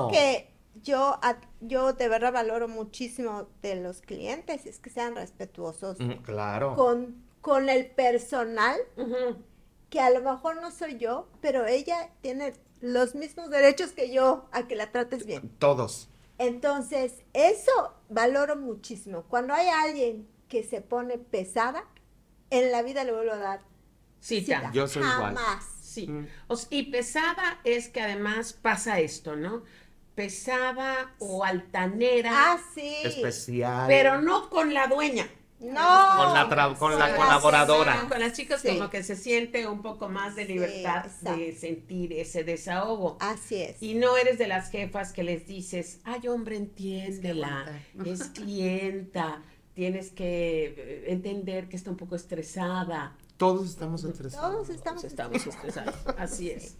algo que yo, yo de verdad valoro muchísimo de los clientes es que sean respetuosos. claro. Con, con el personal, que a lo mejor no soy yo, pero ella tiene los mismos derechos que yo a que la trates bien. Todos. Entonces, eso valoro muchísimo. Cuando hay alguien que se pone pesada, en la vida le vuelvo a dar. Sí, cita. Yo soy igual. Jamás. Sí. y pesada es que además pasa esto, ¿no? Pesada o altanera. Ah, sí. Especial. Pero no con la dueña. No. Con la, con la colaboradora. Con las chicas como que se siente un poco más de libertad de sentir ese desahogo. Así es. Y no eres de las jefas que les dices, ay hombre, entiéndela, es clienta, tienes que eh, entender que está un poco estresada. Todos estamos estresados. Todos estamos, estamos estresados. Así es.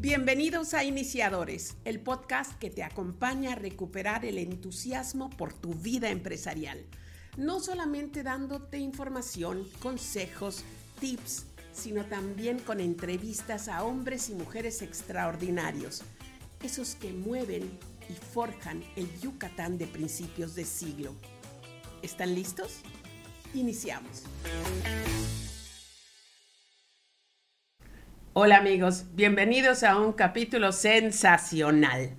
Bienvenidos a Iniciadores, el podcast que te acompaña a recuperar el entusiasmo por tu vida empresarial. No solamente dándote información, consejos, tips, sino también con entrevistas a hombres y mujeres extraordinarios, esos que mueven y forjan el Yucatán de principios de siglo. ¿Están listos? Iniciamos. Hola amigos, bienvenidos a un capítulo sensacional.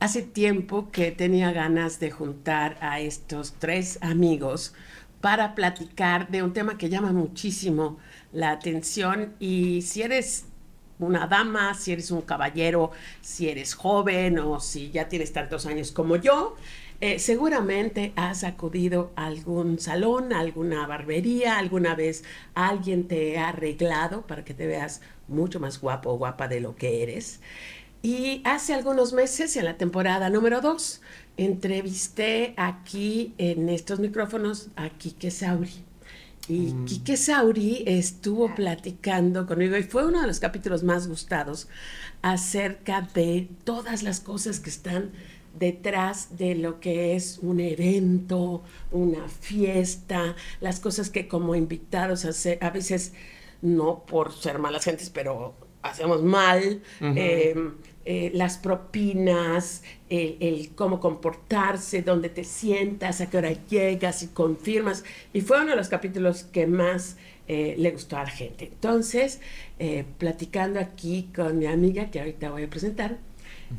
Hace tiempo que tenía ganas de juntar a estos tres amigos para platicar de un tema que llama muchísimo la atención y si eres una dama, si eres un caballero, si eres joven o si ya tienes tantos años como yo, eh, seguramente has acudido a algún salón, a alguna barbería, alguna vez alguien te ha arreglado para que te veas mucho más guapo o guapa de lo que eres. Y hace algunos meses, en la temporada número 2, entrevisté aquí en estos micrófonos a Quique Sauri. Y mm. Quique Sauri estuvo platicando conmigo y fue uno de los capítulos más gustados acerca de todas las cosas que están detrás de lo que es un evento, una fiesta, las cosas que como invitados hace, a veces no por ser malas gentes, pero hacemos mal, em, eh, las propinas, el, cómo comportarse, dónde te sientas, a qué hora llegas y confirmas. Y fue uno de los capítulos que más eh, le gustó a la gente. Entonces, eh, platicando aquí con mi amiga, que ahorita voy a presentar,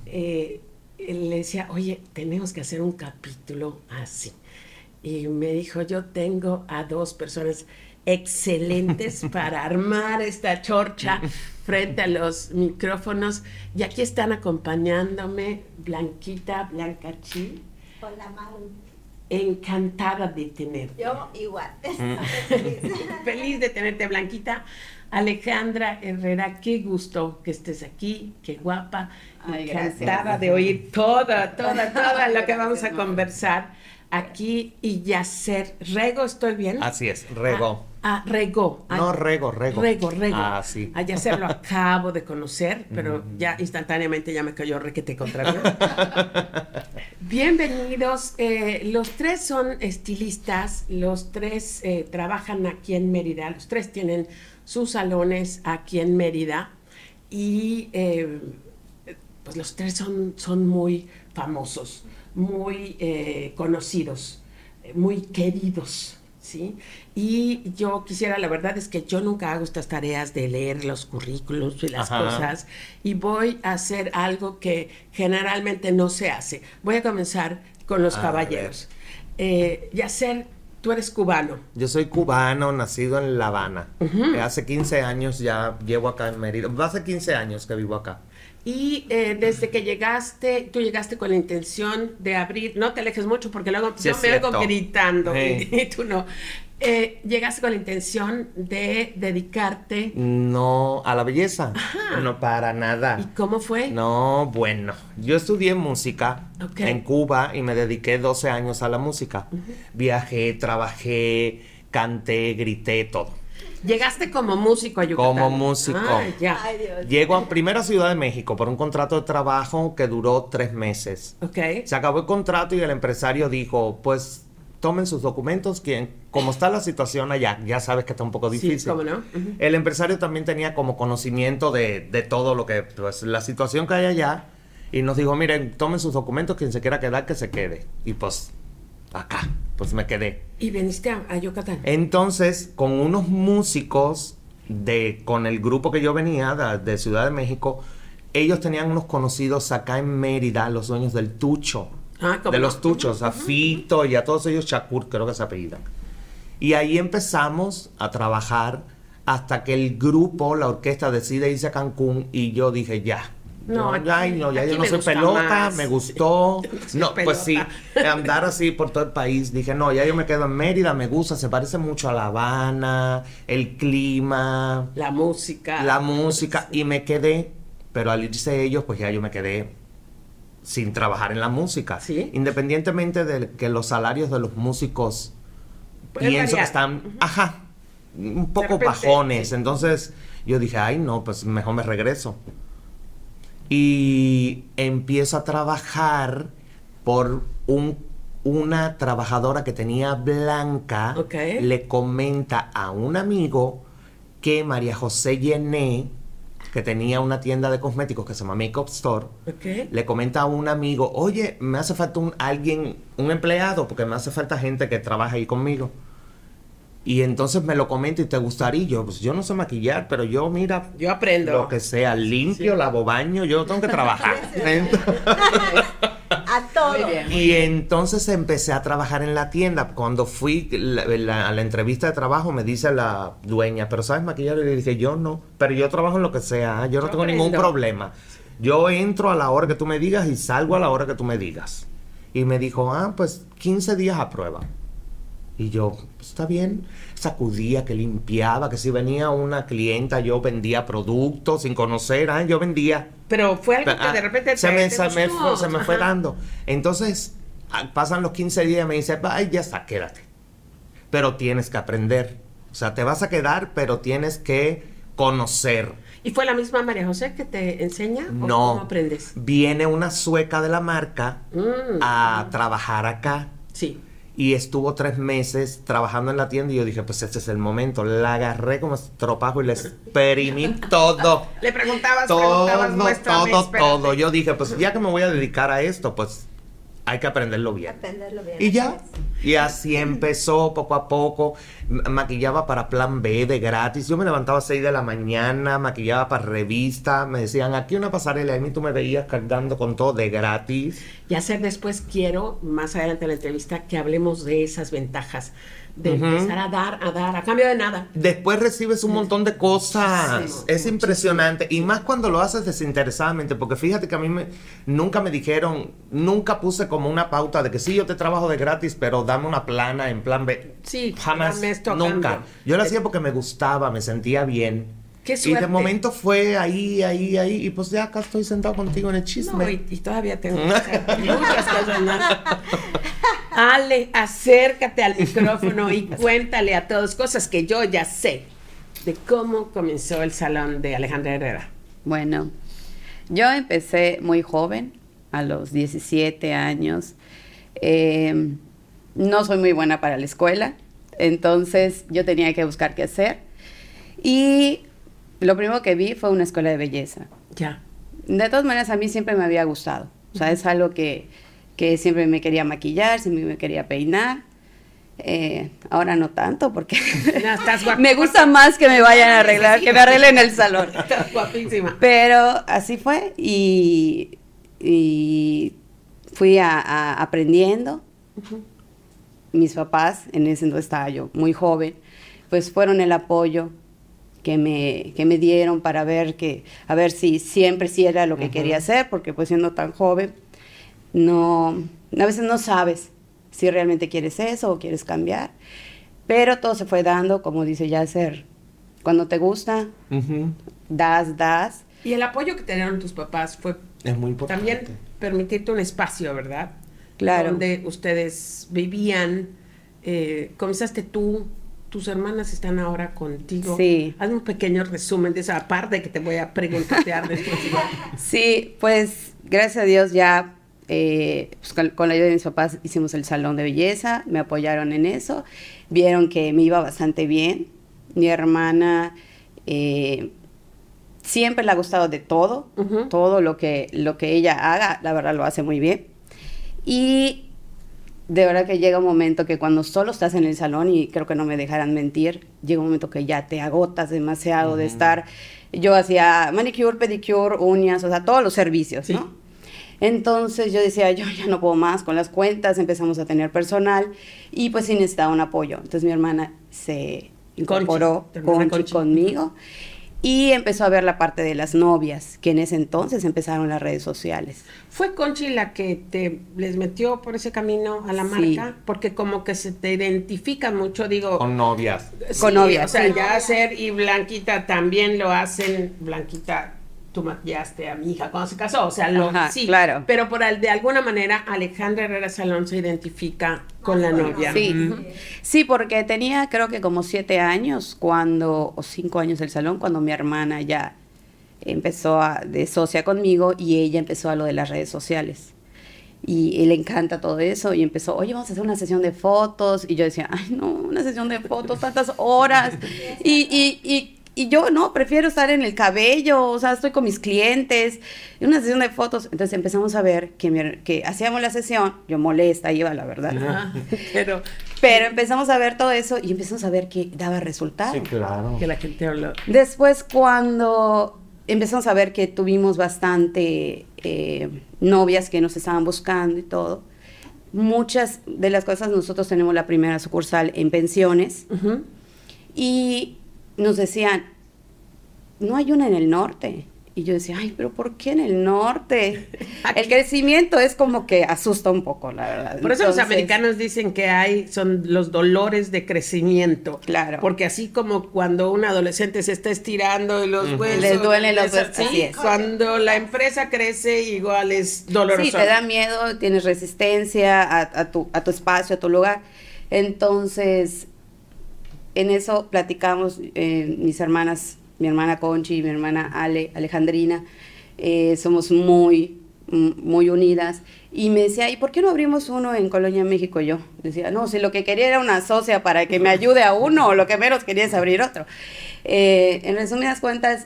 le decía, oye, tenemos que hacer un capítulo así. Y me dijo, yo tengo a dos personas excelentes para armar esta chorcha frente a los micrófonos. Y aquí están acompañándome Blanquita, Blanca Chi. Hola, Maru. Encantada de tenerte. Yo igual. Feliz de tenerte, Blanquita. Alejandra Herrera, qué gusto que estés aquí, qué guapa, encantada de oír toda, toda, toda lo que vamos a conversar aquí y Yacer Rego, ¿estoy bien? Así es, Rego. Ah, ah Rego. no, Rego, Rego. Rego, Rego. Ah, sí. A Yacer lo acabo de conocer, pero ya instantáneamente ya me cayó requete contra mí. Bienvenidos. Eh, los tres son estilistas, los tres eh, trabajan aquí en Mérida, los tres tienen sus salones aquí en Mérida y eh, pues los tres son, son muy famosos, muy conocidos, muy queridos. ¿Sí? Y yo quisiera, la verdad es que yo nunca hago estas tareas de leer los currículos y las cosas y voy a hacer algo que generalmente no se hace. Voy a comenzar con los caballeros. Eh, y hacer Tú eres cubano. Yo soy cubano, nacido en La Habana. Eh, hace 15 años ya llevo acá en Mérida. Hace 15 años que vivo acá. Y eh, desde que llegaste, tú llegaste con la intención de abrir, no te alejes mucho porque luego yo me oigo gritando y, tú no. Eh, llegaste con la intención de dedicarte. No, a la belleza. No, para nada. ¿Y cómo fue? No, bueno. Yo estudié música en Cuba y me dediqué 12 años a la música. Viajé, trabajé, canté, grité, todo. Llegaste como músico a Yucatán. Como músico. ya. Llego a primera Ciudad de México por un contrato de trabajo que duró tres meses. Ok. Se acabó el contrato y el empresario dijo, pues tomen sus documentos, quien, como está la situación allá, ya sabes que está un poco difícil. Sí, ¿cómo no? El empresario también tenía como conocimiento de, de, todo lo que, pues, la situación que hay allá, y nos dijo, miren, tomen sus documentos, quien se quiera quedar, que se quede. Y pues, acá, pues me quedé. ¿Y viniste a, a Yucatán? Entonces, con unos músicos de, con el grupo que yo venía, de, Ciudad de México, ellos tenían unos conocidos acá en Mérida, los dueños del Tucho. Ah, de los Tuchos, a Fito y a todos ellos, Shakur, creo que se apellidan. Y ahí empezamos a trabajar hasta que el grupo, la orquesta, decide irse a Cancún y yo dije, ya, no, ya, no, ya yo no soy pelota, me gustó. No, pues sí, andar así por todo el país. Dije, no, ya yo me quedo en Mérida, me gusta, se parece mucho a La Habana, el clima. La música. La música, y me quedé, pero al irse ellos, pues ya yo me quedé sin trabajar en la música. ¿Sí? Independientemente de que los salarios de los músicos pienso que están, ajá, un poco bajones. Entonces yo dije, ay, no, pues mejor me regreso y empiezo a trabajar por un, una trabajadora que tenía blanca, le comenta a un amigo que María José Llené, que tenía una tienda de cosméticos que se llama Makeup Store, le comenta a un amigo, oye, me hace falta un, alguien, un empleado, porque me hace falta gente que trabaje ahí conmigo. Y entonces me lo comenta y te gustaría. yo, pues yo no sé maquillar, pero yo, mira. Yo aprendo. Lo que sea, limpio, lavo baño, yo tengo que trabajar. a todo. Y entonces empecé a trabajar en la tienda. Cuando fui a la entrevista de trabajo, me dice la dueña, pero ¿sabes maquillar? Y le dije, yo no, pero yo trabajo en lo que sea, yo no tengo ningún problema. Yo entro a la hora que tú me digas y salgo a la hora que tú me digas. Y me dijo, ah, pues 15 días a prueba. Y yo, pues, está bien. Sacudía, que limpiaba, que si venía una clienta, yo vendía productos sin conocer, ¿eh? yo vendía. Pero fue algo que de repente se, me, se, me, fue, se me fue dando. Entonces, ah, pasan los 15 días y me dice, ay, ya está, quédate. Pero tienes que aprender. O sea, te vas a quedar, pero tienes que conocer. ¿Y fue la misma María José que te enseña? no. ¿Cómo aprendes? Viene una sueca de la marca mm. a trabajar acá. Sí y estuvo tres meses trabajando en la tienda y yo dije, pues este es el momento. La agarré como estropajo y le exprimí todo. le preguntabas, todo, preguntabas, todo, todo. Yo dije, pues ya que me voy a dedicar a esto, pues hay que aprenderlo bien. Aprenderlo bien. Y ya. Y así empezó poco a poco. Maquillaba para plan B de gratis. Yo me levantaba a 6 de la mañana, maquillaba para revista. Me decían, aquí una pasarela. Y a mí tú me veías cargando con todo de gratis. Y hacer después quiero, más adelante en la entrevista, que hablemos de esas ventajas de empezar a dar, a dar, a cambio de nada. Después recibes un montón de cosas. es impresionante. Y más cuando lo haces desinteresadamente, porque fíjate que a mí me, nunca me dijeron, nunca puse como una pauta de que sí, yo te trabajo de gratis, pero dame una plana en plan B. Sí, jamás. Nunca. Yo lo hacía porque me gustaba, me sentía bien. Qué y de momento fue ahí, ahí, ahí, y pues ya acá estoy sentado contigo en el chisme. y, todavía tengo muchas cosas Ale, acércate al micrófono y cuéntale a todos cosas que yo ya sé de cómo comenzó el salón de Alejandra Herrera. Bueno, yo empecé muy joven, a los 17 años. Eh, no soy muy buena para la escuela, entonces yo tenía que buscar qué hacer. Y lo primero que vi fue una escuela de belleza. Ya. De todas maneras, a mí siempre me había gustado. O sea, es algo que que siempre me quería maquillar, siempre me quería peinar. Eh, ahora no tanto, porque me gusta más que me vayan a arreglar, que me arreglen el salón. Estás guapísima. Pero así fue y, fui a, aprendiendo. Mis papás, en ese entonces estaba yo muy joven, pues fueron el apoyo que me, que me dieron para ver que, a ver si siempre sí era lo que quería hacer, porque pues siendo tan joven, no, a veces no sabes si realmente quieres eso o quieres cambiar, pero todo se fue dando, como dice Yasser, cuando te gusta, das, das. Y el apoyo que te dieron tus papás fue es muy importante. también permitirte un espacio, ¿verdad? Claro. Donde ustedes vivían, eh, comenzaste tú, tus hermanas están ahora contigo. Sí. Haz un pequeño resumen de esa parte que te voy a preguntar después. sí, pues gracias a Dios ya eh, pues, con, la ayuda de mis papás hicimos el salón de belleza, me apoyaron en eso, vieron que me iba bastante bien. Mi hermana eh, siempre le ha gustado de todo, todo lo que, lo que ella haga, la verdad lo hace muy bien. Y de verdad que llega un momento que cuando solo estás en el salón, y creo que no me dejarán mentir, llega un momento que ya te agotas demasiado de estar. Yo hacía manicure, pedicure, uñas, o sea, todos los servicios, ¿no? Entonces yo decía, yo ya no puedo más con las cuentas, empezamos a tener personal y pues sí necesitaba un apoyo. Entonces mi hermana se incorporó conmigo y empezó a ver la parte de las novias, que en ese entonces empezaron las redes sociales. ¿Fue Conchi la que te les metió por ese camino a la marca? Porque como que se te identifica mucho, digo... Con novias. con novias. O sea, ya hacer y Blanquita también lo hacen, Blanquita tú maquillaste a mi hija cuando se casó, o sea, lo, sí, claro. pero por de alguna manera Alejandra Herrera Salón se identifica con la novia. Sí, sí, porque tenía creo que como siete años cuando, o cinco años el salón, cuando mi hermana ya empezó a, de socia conmigo y ella empezó a lo de las redes sociales. Y, le encanta todo eso y empezó, oye, vamos a hacer una sesión de fotos. Y yo decía, ay, no, una sesión de fotos, tantas horas. y, y, y y yo no, prefiero estar en el cabello, o sea, estoy con mis clientes, en una sesión de fotos. Entonces empezamos a ver que, que hacíamos la sesión, yo molesta iba, la verdad. pero, pero empezamos a ver todo eso y empezamos a ver que daba resultado. Sí, claro. Que la gente habló. Después, cuando empezamos a ver que tuvimos bastante eh, novias que nos estaban buscando y todo, muchas de las cosas nosotros tenemos la primera sucursal en pensiones. Y nos decían, no hay una en el norte. Y yo decía, ay, pero ¿por qué en el norte? El crecimiento es como que asusta un poco, la verdad. Por eso los americanos dicen que hay, son los dolores de crecimiento. Claro. Porque así como cuando un adolescente se está estirando y los huesos. Les duelen los huesos. Sí, cuando la empresa crece, igual es doloroso. Sí, te da miedo, tienes resistencia a, tu, a tu espacio, a tu lugar. Entonces, en eso platicamos eh, mis hermanas, mi hermana Conchi y mi hermana Ale, Alejandrina, eh, somos muy, muy unidas. Y me decía, ¿y por qué no abrimos uno en Colonia, México? Yo decía, no, si lo que quería era una socia para que me ayude a uno, lo que menos quería es abrir otro. Eh, en resumidas cuentas,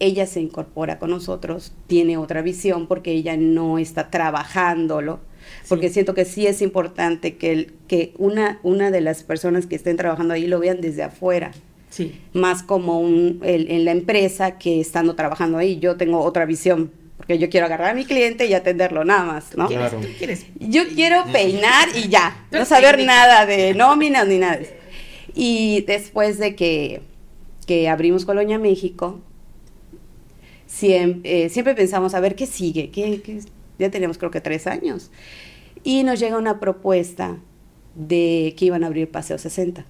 ella se incorpora con nosotros, tiene otra visión porque ella no está trabajándolo porque siento que sí es importante que, el, que una, una de las personas que estén trabajando ahí lo vean desde afuera. Sí. Más como un, en la empresa que estando trabajando ahí. Yo tengo otra visión, porque yo quiero agarrar a mi cliente y atenderlo nada más, ¿no? Claro. Yo quiero peinar y ya, no saber nada de nóminas ni nada. Y después de que, que abrimos Colonia México, siempre, eh, siempre pensamos a ver qué sigue, qué, qué, ya teníamos creo que tres años. Y nos llega una propuesta de que iban a abrir Paseo 60.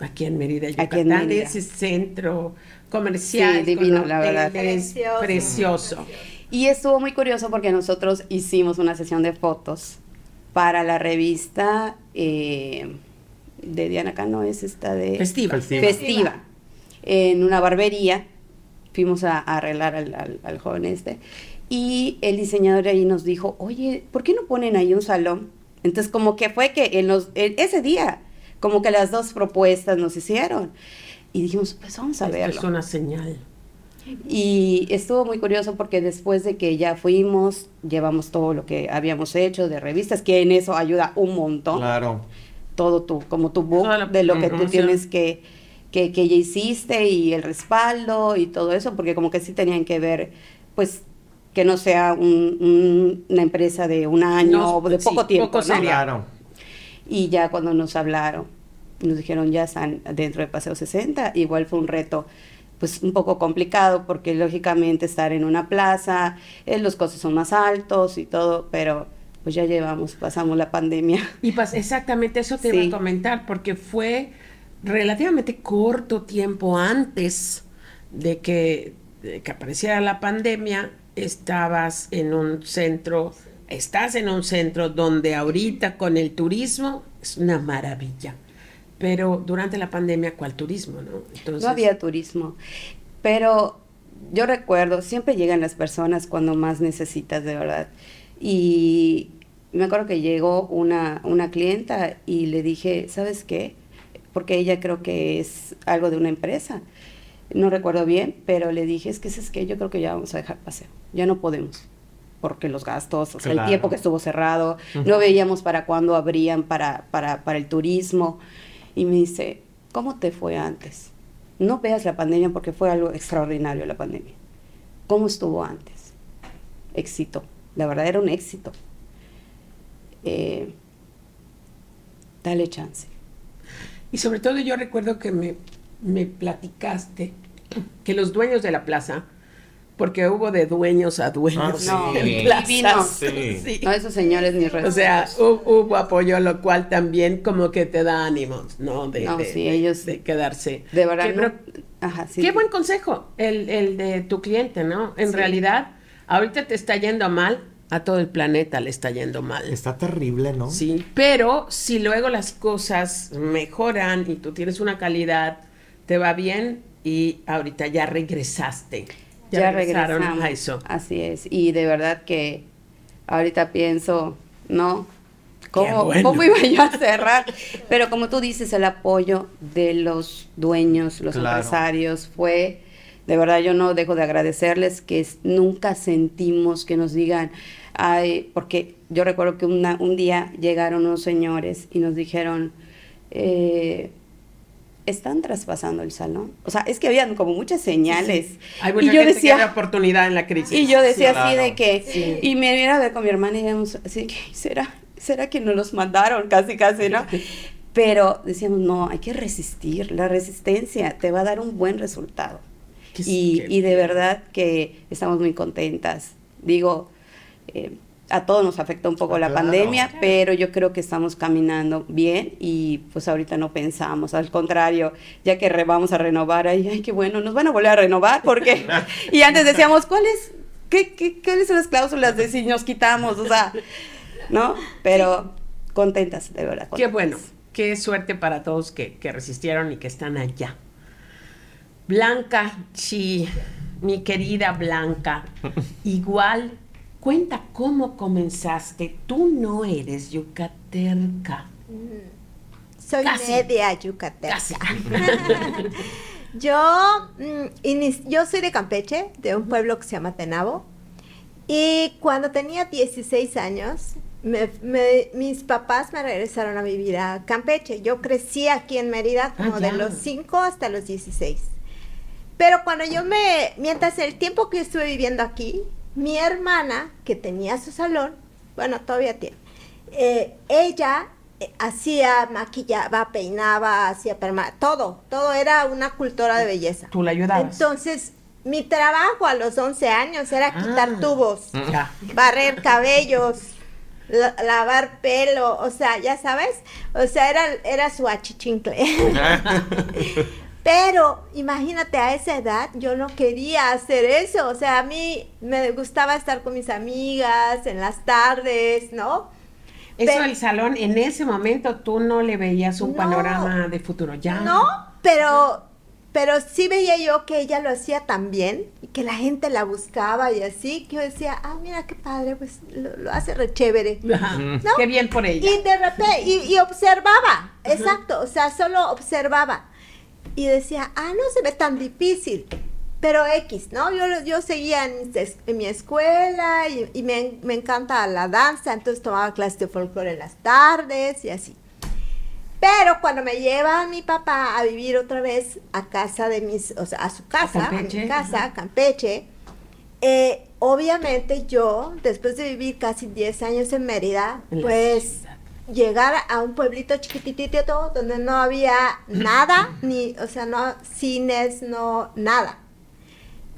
Aquí en Mérida, Yucatán, Aquí en Mérida. ese centro comercial. Sí, divino, la verdad. Precioso. precioso. Y estuvo muy curioso porque nosotros hicimos una sesión de fotos para la revista eh, de Diana Cano, es esta de... Festiva. Festiva. En una barbería. Fuimos a, arreglar al, al joven este. Y el diseñador ahí nos dijo, oye, ¿por qué no ponen ahí un salón? Entonces, como que fue que en los, ese día, como que las dos propuestas nos hicieron. Y dijimos, pues vamos a verlo. Es una señal. Y estuvo muy curioso porque después de que ya fuimos, llevamos todo lo que habíamos hecho de revistas, que en eso ayuda un montón. Claro. Todo tu, como tu book de lo que tú tienes que, que, que ya hiciste y el respaldo y todo eso, porque como que sí tenían que ver, pues que no sea una empresa de un año o de poco tiempo. Claro. Y ya cuando nos hablaron, nos dijeron ya están dentro de Paseo 60, igual fue un reto pues un poco complicado porque lógicamente estar en una plaza, eh, los costos son más altos y todo, pero pues ya llevamos, pasamos la pandemia. Y pues exactamente eso te iba a comentar porque fue relativamente corto tiempo antes de que, de que apareciera la pandemia estabas en un centro, estás en un centro donde ahorita con el turismo es una maravilla. Pero durante la pandemia, ¿cuál turismo? No, no había turismo. Pero yo recuerdo, siempre llegan las personas cuando más necesitas de verdad. Y me acuerdo que llegó una, una clienta y le dije, ¿sabes qué? Porque ella creo que es algo de una empresa. No recuerdo bien, pero le dije, es que es que yo creo que ya vamos a dejar paseo. Ya no podemos. Porque los gastos, o sea, el tiempo que estuvo cerrado, no veíamos para cuándo abrían para, para, para el turismo. Y me dice, ¿cómo te fue antes? No veas la pandemia porque fue algo extraordinario la pandemia. ¿Cómo estuvo antes? Éxito. La verdad era un éxito. Eh, dale chance. Y sobre todo yo recuerdo que me, me platicaste que los dueños de la plaza, porque hubo de dueños a dueños ah, en plazas. No, esos señores ni O sea, hubo, apoyo, lo cual también como que te da ánimos, ¿no? De, ellos de quedarse. De verdad. Qué buen consejo el, el, de tu cliente, ¿no? En realidad, ahorita te está yendo mal, a todo el planeta le está yendo mal. Está terrible, ¿no? Sí, pero si luego las cosas mejoran y tú tienes una calidad, te va bien y ahorita ya regresaste. Ya, regresaron a eso. Así es. Y de verdad que ahorita pienso, no, ¿Cómo, ¿Cómo, iba yo a cerrar? Pero como tú dices, el apoyo de los dueños, los empresarios, fue, de verdad yo no dejo de agradecerles que nunca sentimos que nos digan, ay, porque yo recuerdo que un día llegaron unos señores y nos dijeron, eh, están traspasando el salón. O sea, es que habían como muchas señales. Hay mucha y yo decía, que oportunidad en la crisis. Y yo decía así de que, y me iba a ver con mi hermana y decíamos así que, ¿será, será que no los mandaron? Casi, casi, ¿no? Pero decíamos, no, hay que resistir. La resistencia te va a dar un buen resultado. Y, y, de verdad que estamos muy contentas. Digo, eh, a todos nos afectó un poco ah, la pandemia, pero yo creo que estamos caminando bien y pues ahorita no pensamos, al contrario, ya que vamos a renovar, ay, ay, qué bueno, nos van a volver a renovar porque, y antes decíamos, ¿cuáles, qué, qué, cuáles son las cláusulas de si nos quitamos? O sea, ¿no? Pero contentas, de verdad. Qué bueno, qué suerte para todos que, que resistieron y que están allá. Blanca, sí, mi querida Blanca, igual Cuenta cómo comenzaste. Tú no eres yucateca. Mm, soy media yucateca. yo, mm, yo soy de Campeche, de un pueblo que se llama Tenabo. Y cuando tenía 16 años, mis papás me regresaron a vivir a Campeche. Yo crecí aquí en Mérida ah, como de los 5 hasta los 16. Pero cuando yo me, mientras el tiempo que estuve viviendo aquí, mi hermana, que tenía su salón, bueno, todavía tiene, eh, ella eh, hacía, maquillaba, peinaba, hacía perma, todo, todo era una cultura de belleza. Tú la ayudabas. Entonces, mi trabajo a los 11 años era quitar ah. tubos, barrer cabellos, lavar pelo, o sea, ya sabes, o sea, era, era su achichincle. Pero imagínate, a esa edad yo no quería hacer eso. O sea, a mí me gustaba estar con mis amigas en las tardes, ¿no? Eso del salón, en ese momento tú no le veías un panorama de futuro, ya. No, pero, pero sí veía yo que ella lo hacía tan bien y que la gente la buscaba y así, que yo decía, ah, mira qué padre, pues lo, hace re chévere. Qué bien por ella. Y de repente, y, observaba, exacto, o sea, solo observaba y decía, ah, no se ve tan difícil. Pero X, ¿no? Yo, yo seguía en, mi escuela y, me, me, encanta la danza, entonces tomaba clases de folclore en las tardes y así. Pero cuando me lleva mi papá a vivir otra vez a casa de mis, o sea, a su casa, a, mi casa, Campeche, eh, obviamente yo, después de vivir casi 10 años en Mérida, pues llegar a un pueblito chiquititito donde no había nada, ni, o sea, no cines, no nada.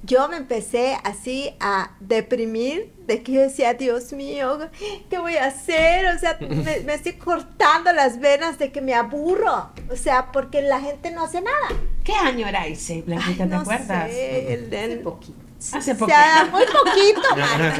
Yo me empecé así a deprimir de que yo decía, Dios mío, ¿qué voy a hacer? O sea, me, estoy cortando las venas de que me aburro. O sea, porque la gente no hace nada. ¿Qué año era ese, Blanquita? ¿Te acuerdas? Sé, el, Hace poco. O sea, muy poquito,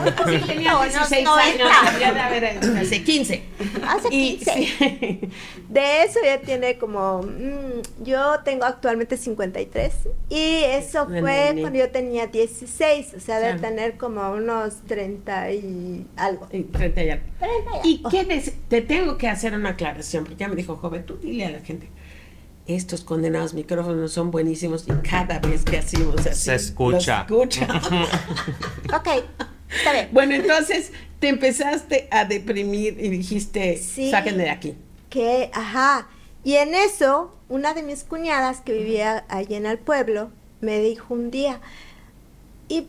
poquito. Sí, tenía unos 16 90. años, haber, hace 15. Hace Y, 15. sí. De eso ya tiene como, mm, yo tengo actualmente 53 y eso fue nene. cuando yo tenía 16, o sea, de Claro. tener como unos 30 y algo. Y 30 y algo. 30 ¿Y algo. qué des- te tengo que hacer una aclaración? Porque ya me dijo, joven, tú dile a la gente, estos condenados micrófonos son buenísimos y cada vez que hacemos así, Se escucha. Ok, está bien. bueno, entonces te empezaste a deprimir y dijiste, Sí. sáquenme de aquí. Que, ajá. Y en eso, una de mis cuñadas que vivía allí en el pueblo me dijo un día, y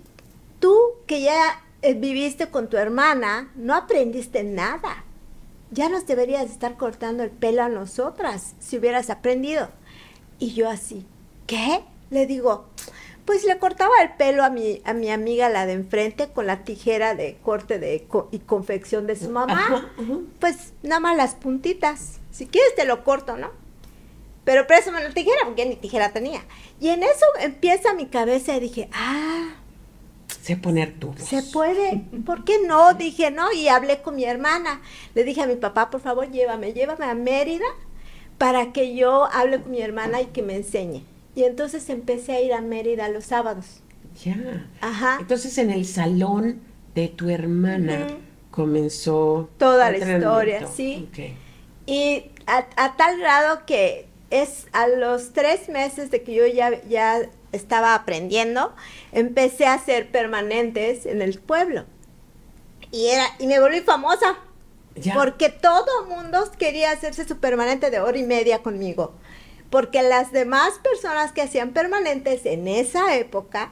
tú que ya eh, viviste con tu hermana, no aprendiste nada. Ya nos deberías estar cortando el pelo a nosotras si hubieras aprendido. Y yo así, ¿qué? Le digo, pues le cortaba el pelo a mi, a mi amiga la de enfrente con la tijera de corte de co- y confección de su mamá Ajá, ajá. pues nada más las puntitas. Si quieres te lo corto, ¿no? Pero préstame la tijera, porque ni tijera tenía. Y en eso empieza mi cabeza y dije, ah, Sé poner tubos. se puede. ¿Por qué no? Dije, no, y hablé con mi hermana. Le dije a mi papá, por favor, llévame, llévame a Mérida para que yo hable con mi hermana y que me enseñe. Y entonces empecé a ir a Mérida los sábados. Ya. Ajá. Entonces en el salón de tu hermana Ujú. comenzó Toda la historia, sí. Y a, a tal grado que es a los tres meses de que yo ya, ya estaba aprendiendo, empecé a hacer permanentes en el pueblo. Y, era, y me volví famosa. Ya. Porque todo mundo quería hacerse su permanente de hora y media conmigo. Porque las demás personas que hacían permanentes en esa época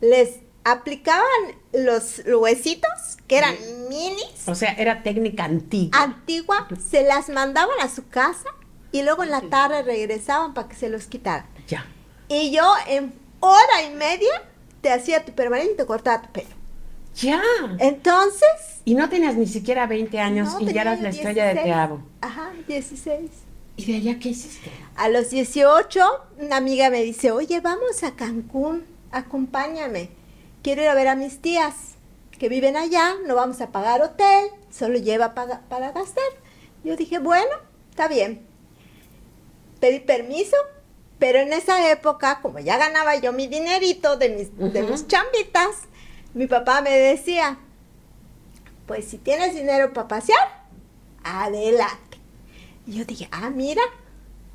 les aplicaban los huesitos, que eran minis, O sea, era técnica antigua. antigua, se las mandaban a su casa y luego en la tarde regresaban para que se los quitaran. Ya. Y yo en hora y media te hacía tu permanente y te cortaba tu pelo. Ya. Entonces... Y no tenías ni siquiera 20 años no, y ya eras la estrella de 16. Teabo. Ajá, 16. ¿Y de allá qué hiciste? A los 18, una amiga me dice, oye, vamos a Cancún, acompáñame. Quiero ir a ver a mis tías que viven allá, no vamos a pagar hotel, solo lleva para, para gastar. Yo dije, bueno, está bien. Pedí permiso, pero en esa época, como ya ganaba yo mi dinerito de mis, de mis chambitas, mi papá me decía, pues si tienes dinero para pasear, adelante. Y yo dije, ah, mira,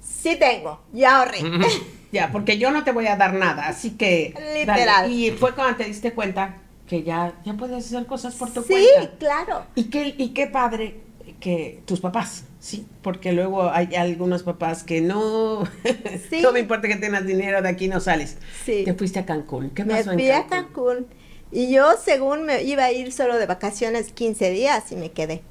sí tengo, ya ahorré. Ya, porque yo no te voy a dar nada, así que... Literal. dale. Y fue cuando te diste cuenta que ya, ya puedes hacer cosas por tu sí, cuenta. claro. Y qué, y qué padre que tus papás, sí, porque luego hay algunos papás que no, Sí. no me importa que tengas dinero, de aquí no sales. Sí. Te fuiste a Cancún. ¿Qué Me pasó en fui a Cancún? Cancún y yo según me iba a ir solo de vacaciones 15 días y me quedé.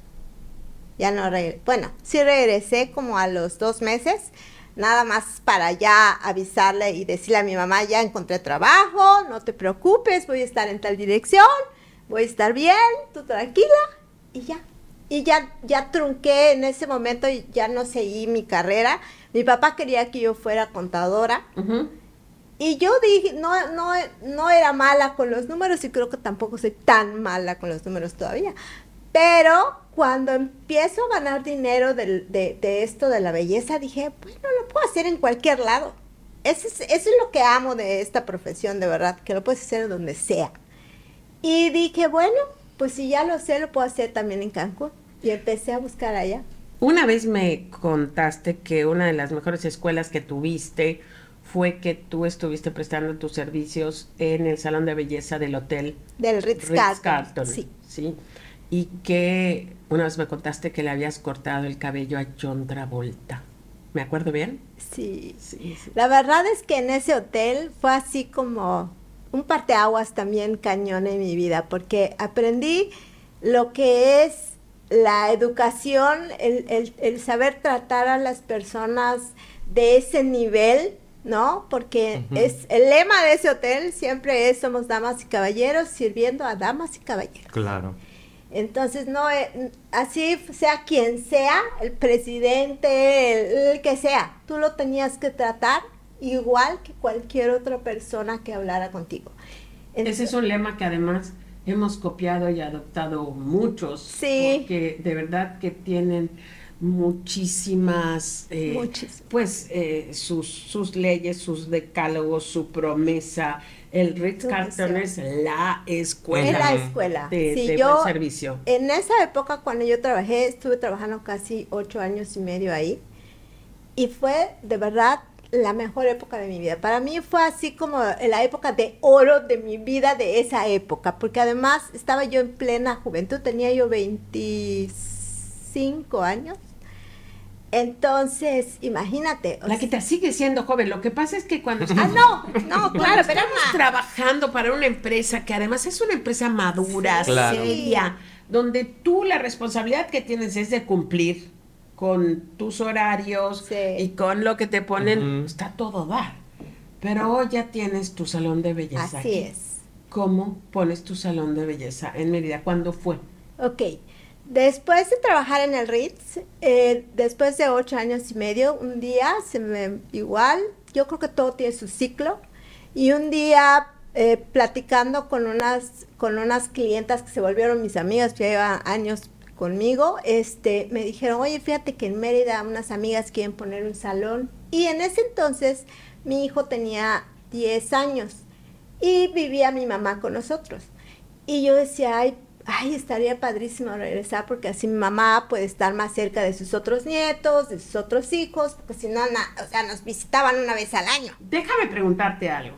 Ya no regresé. Bueno, sí regresé como a los dos meses, nada más para ya avisarle y decirle a mi mamá, ya encontré trabajo, no te preocupes, voy a estar en tal dirección, voy a estar bien, tú tranquila y ya. Y ya, ya trunqué en ese momento y ya no seguí mi carrera. Mi papá quería que yo fuera contadora. Ujú. Y yo dije, no, no, no era mala con los números y creo que tampoco soy tan mala con los números todavía. Pero cuando empiezo a ganar dinero del- de, de esto de la belleza, dije, bueno, lo puedo hacer en cualquier lado. Eso es, eso es lo que amo de esta profesión, de verdad, que lo puedes hacer donde sea. Y dije, bueno, pues si ya lo sé, lo puedo hacer también en Cancún. Y empecé a buscar allá. Una vez me contaste que una de las mejores escuelas que tuviste fue que tú estuviste prestando tus servicios en el salón de belleza del hotel Del Ritz, Ritz Carlton. Sí. sí. Y que una vez me contaste que le habías cortado el cabello a John Travolta. ¿Me acuerdo bien? Sí. Sí, sí. La verdad es que en ese hotel fue así como un parteaguas también cañón en mi vida, porque aprendí lo que es la educación, el, el- el saber tratar a las personas de ese nivel, ¿no? Porque es el lema de ese hotel siempre es somos damas y caballeros sirviendo a damas y caballeros. Claro. Entonces, no, eh, así sea quien sea, el presidente, el, el que sea, tú lo tenías que tratar igual que cualquier otra persona que hablara contigo. Ese es un lema que además hemos copiado y adoptado muchos. Sí. Porque de verdad que tienen muchísimas, eh, pues eh, sus, sus leyes, sus decálogos, su promesa. El Ritz Carlton es la escuela. Es la escuela. De, yo, servicio. En esa época, cuando yo trabajé, estuve trabajando casi ocho años y medio ahí. Y fue de verdad la mejor época de mi vida. Para mí fue así como la época de oro de mi vida de esa época, porque además estaba yo en plena juventud, tenía yo 25 años. Entonces, imagínate. La que te sigue siendo joven. Lo que pasa es que cuando Ah, no, no, claro, pero estamos trabajando para una empresa que además es una empresa madura, seria, donde tú la responsabilidad que tienes es de cumplir con tus horarios y con lo que te ponen, está todo dar. Pero hoy ya tienes tu salón de belleza. Así es. ¿Cómo pones tu salón de belleza en Mérida? ¿Cuándo fue? Ok. Después de trabajar en el Ritz, eh, después de ocho años y medio, un día se me igual, yo creo que todo tiene su ciclo, y un día eh, platicando con unas, con unas clientas que se volvieron mis amigas, que llevan años conmigo, este, me dijeron, oye, fíjate que en Mérida unas amigas quieren poner un salón. Y en ese entonces mi hijo tenía 10 años y vivía mi mamá con nosotros. Y yo decía, ay, ay, estaría padrísimo regresar porque así mi mamá puede estar más cerca de sus otros nietos, de sus otros hijos, porque si no, o sea, nos visitaban una vez al año. Déjame preguntarte algo.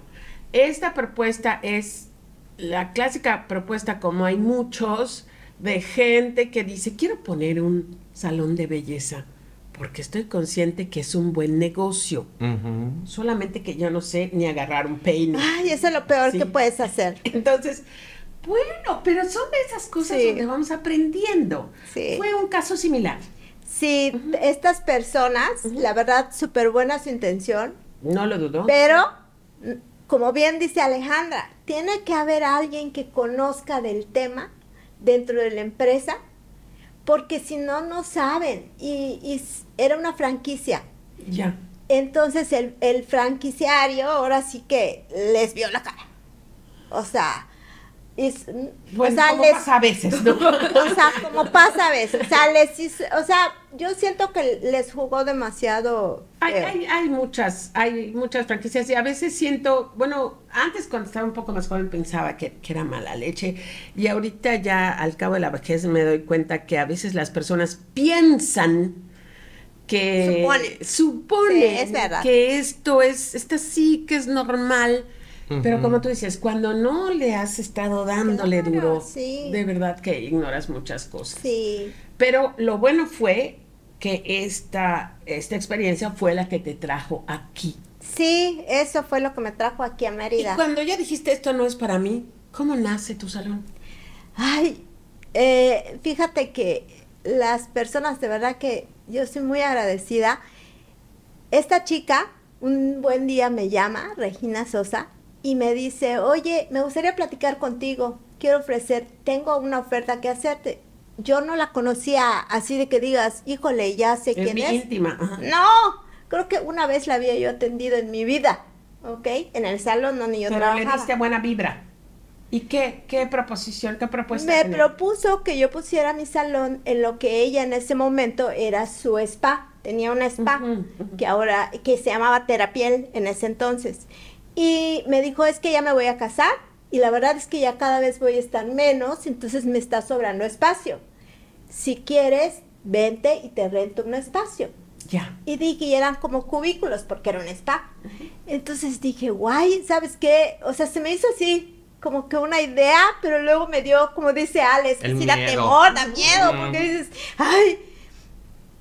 Esta propuesta es la clásica propuesta como hay muchos de gente que dice, quiero poner un salón de belleza porque estoy consciente que es un buen negocio. Solamente que yo no sé ni agarrar un peine. Ay, eso es lo peor que puedes hacer. Entonces, bueno, pero son de esas cosas donde vamos aprendiendo. Fue un caso similar. Sí, estas personas, la verdad, súper buena su intención. No lo dudo. Pero, como bien dice Alejandra, tiene que haber alguien que conozca del tema dentro de la empresa, porque si no, no saben. Y, era una franquicia. Ya. Entonces el, el franquiciario ahora sí que les vio la cara. O sea, pues como pasa a veces, ¿no? o sea, como pasa a veces. O sea, les o sea, yo siento que les jugó demasiado. Hay, hay, muchas, hay muchas franquicias y a veces siento, bueno, antes cuando estaba un poco más joven pensaba que, era mala leche y ahorita ya al cabo de la vejez me doy cuenta que a veces las personas piensan que supone, que esto es, esta sí que es normal pero como tú dices, cuando no le has estado dándole duro, de verdad que ignoras muchas cosas. Sí. Pero lo bueno fue que esta, esta experiencia fue la que te trajo aquí. Sí, eso fue lo que me trajo aquí a Mérida. Y cuando ya dijiste esto no es para mí, ¿cómo nace tu salón? Ay, eh, fíjate que las personas, de verdad que yo soy muy agradecida. Esta chica, un buen día me llama, Regina Sosa, y me dice, oye, me gustaría platicar contigo, quiero ofrecer, tengo una oferta que hacerte. Yo no la conocía así de que digas, híjole, ya sé quién es. íntima. No, creo que una vez la había yo atendido en mi vida, ¿ok? En el salón donde yo Pero le diste buena vibra. ¿Y qué, qué proposición, qué propuesta? Me propuso que yo pusiera mi salón en lo que ella en ese momento era su spa. Tenía una spa que ahora, que se llamaba Terapiel en ese entonces. Y me dijo, es que ya me voy a casar y la verdad es que ya cada vez voy a estar menos, entonces me está sobrando espacio. Si quieres, vente y te rento un espacio. Ya. Y dije, y eran como cubículos porque era un spa. Entonces dije, guay, ¿sabes qué? O sea, se me hizo así como que una idea, pero luego me dio, como dice Alex, que da temor, da miedo, porque dices, ay.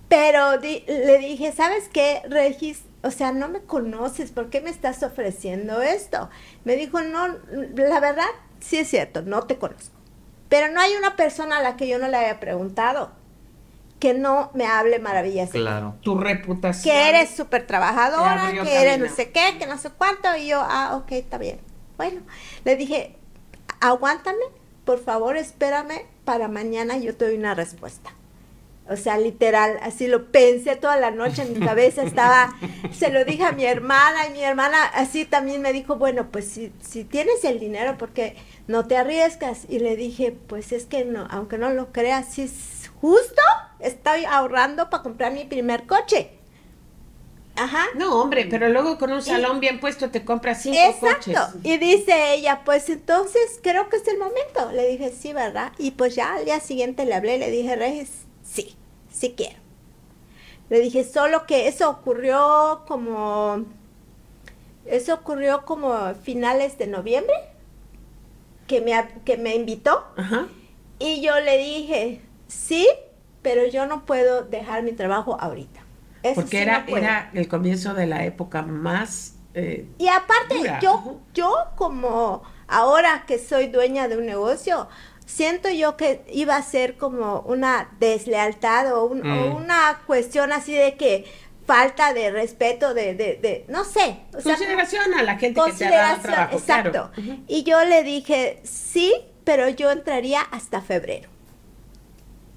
Pero le dije, ¿sabes qué, Regis? O sea, no me conoces, ¿por qué me estás ofreciendo esto? Me dijo, no, la verdad, sí es cierto, no te conozco. Pero no hay una persona a la que yo no le haya preguntado que no me hable maravillas. Claro. Tu reputación. Que eres súper trabajadora, que eres no sé qué, que no sé cuánto. Y yo, ah, ok, está bien. Bueno, le dije, aguántame, por favor, espérame, para mañana yo te doy una respuesta. O sea, literal, así lo pensé toda la noche en mi cabeza, estaba, se lo dije a mi hermana y mi hermana así también me dijo, bueno, pues si, si tienes el dinero, porque no te arriesgas? Y le dije, pues es que no, aunque no lo creas, si es justo, estoy ahorrando para comprar mi primer coche. Ajá. No, hombre, pero luego con un salón bien puesto te compras cinco Exacto. Y dice ella, pues entonces creo que es el momento. Le dije, sí, ¿verdad? Y pues ya al día siguiente le hablé le dije, Regis, sí, quiero. Le dije, solo que eso ocurrió como, eso ocurrió como finales de noviembre, que me, que me invitó. Ajá. Y yo le dije, sí, pero yo no puedo dejar mi trabajo ahorita. Porque era, era el comienzo de la época más... Eh, y aparte, yo, yo como ahora que soy dueña de un negocio, siento yo que iba a ser como una deslealtad o, mm. una cuestión así de que falta de respeto, de, de, no sé. consideración a la gente que te ha dado trabajo. Exacto. Y yo le dije, sí, pero yo entraría hasta febrero.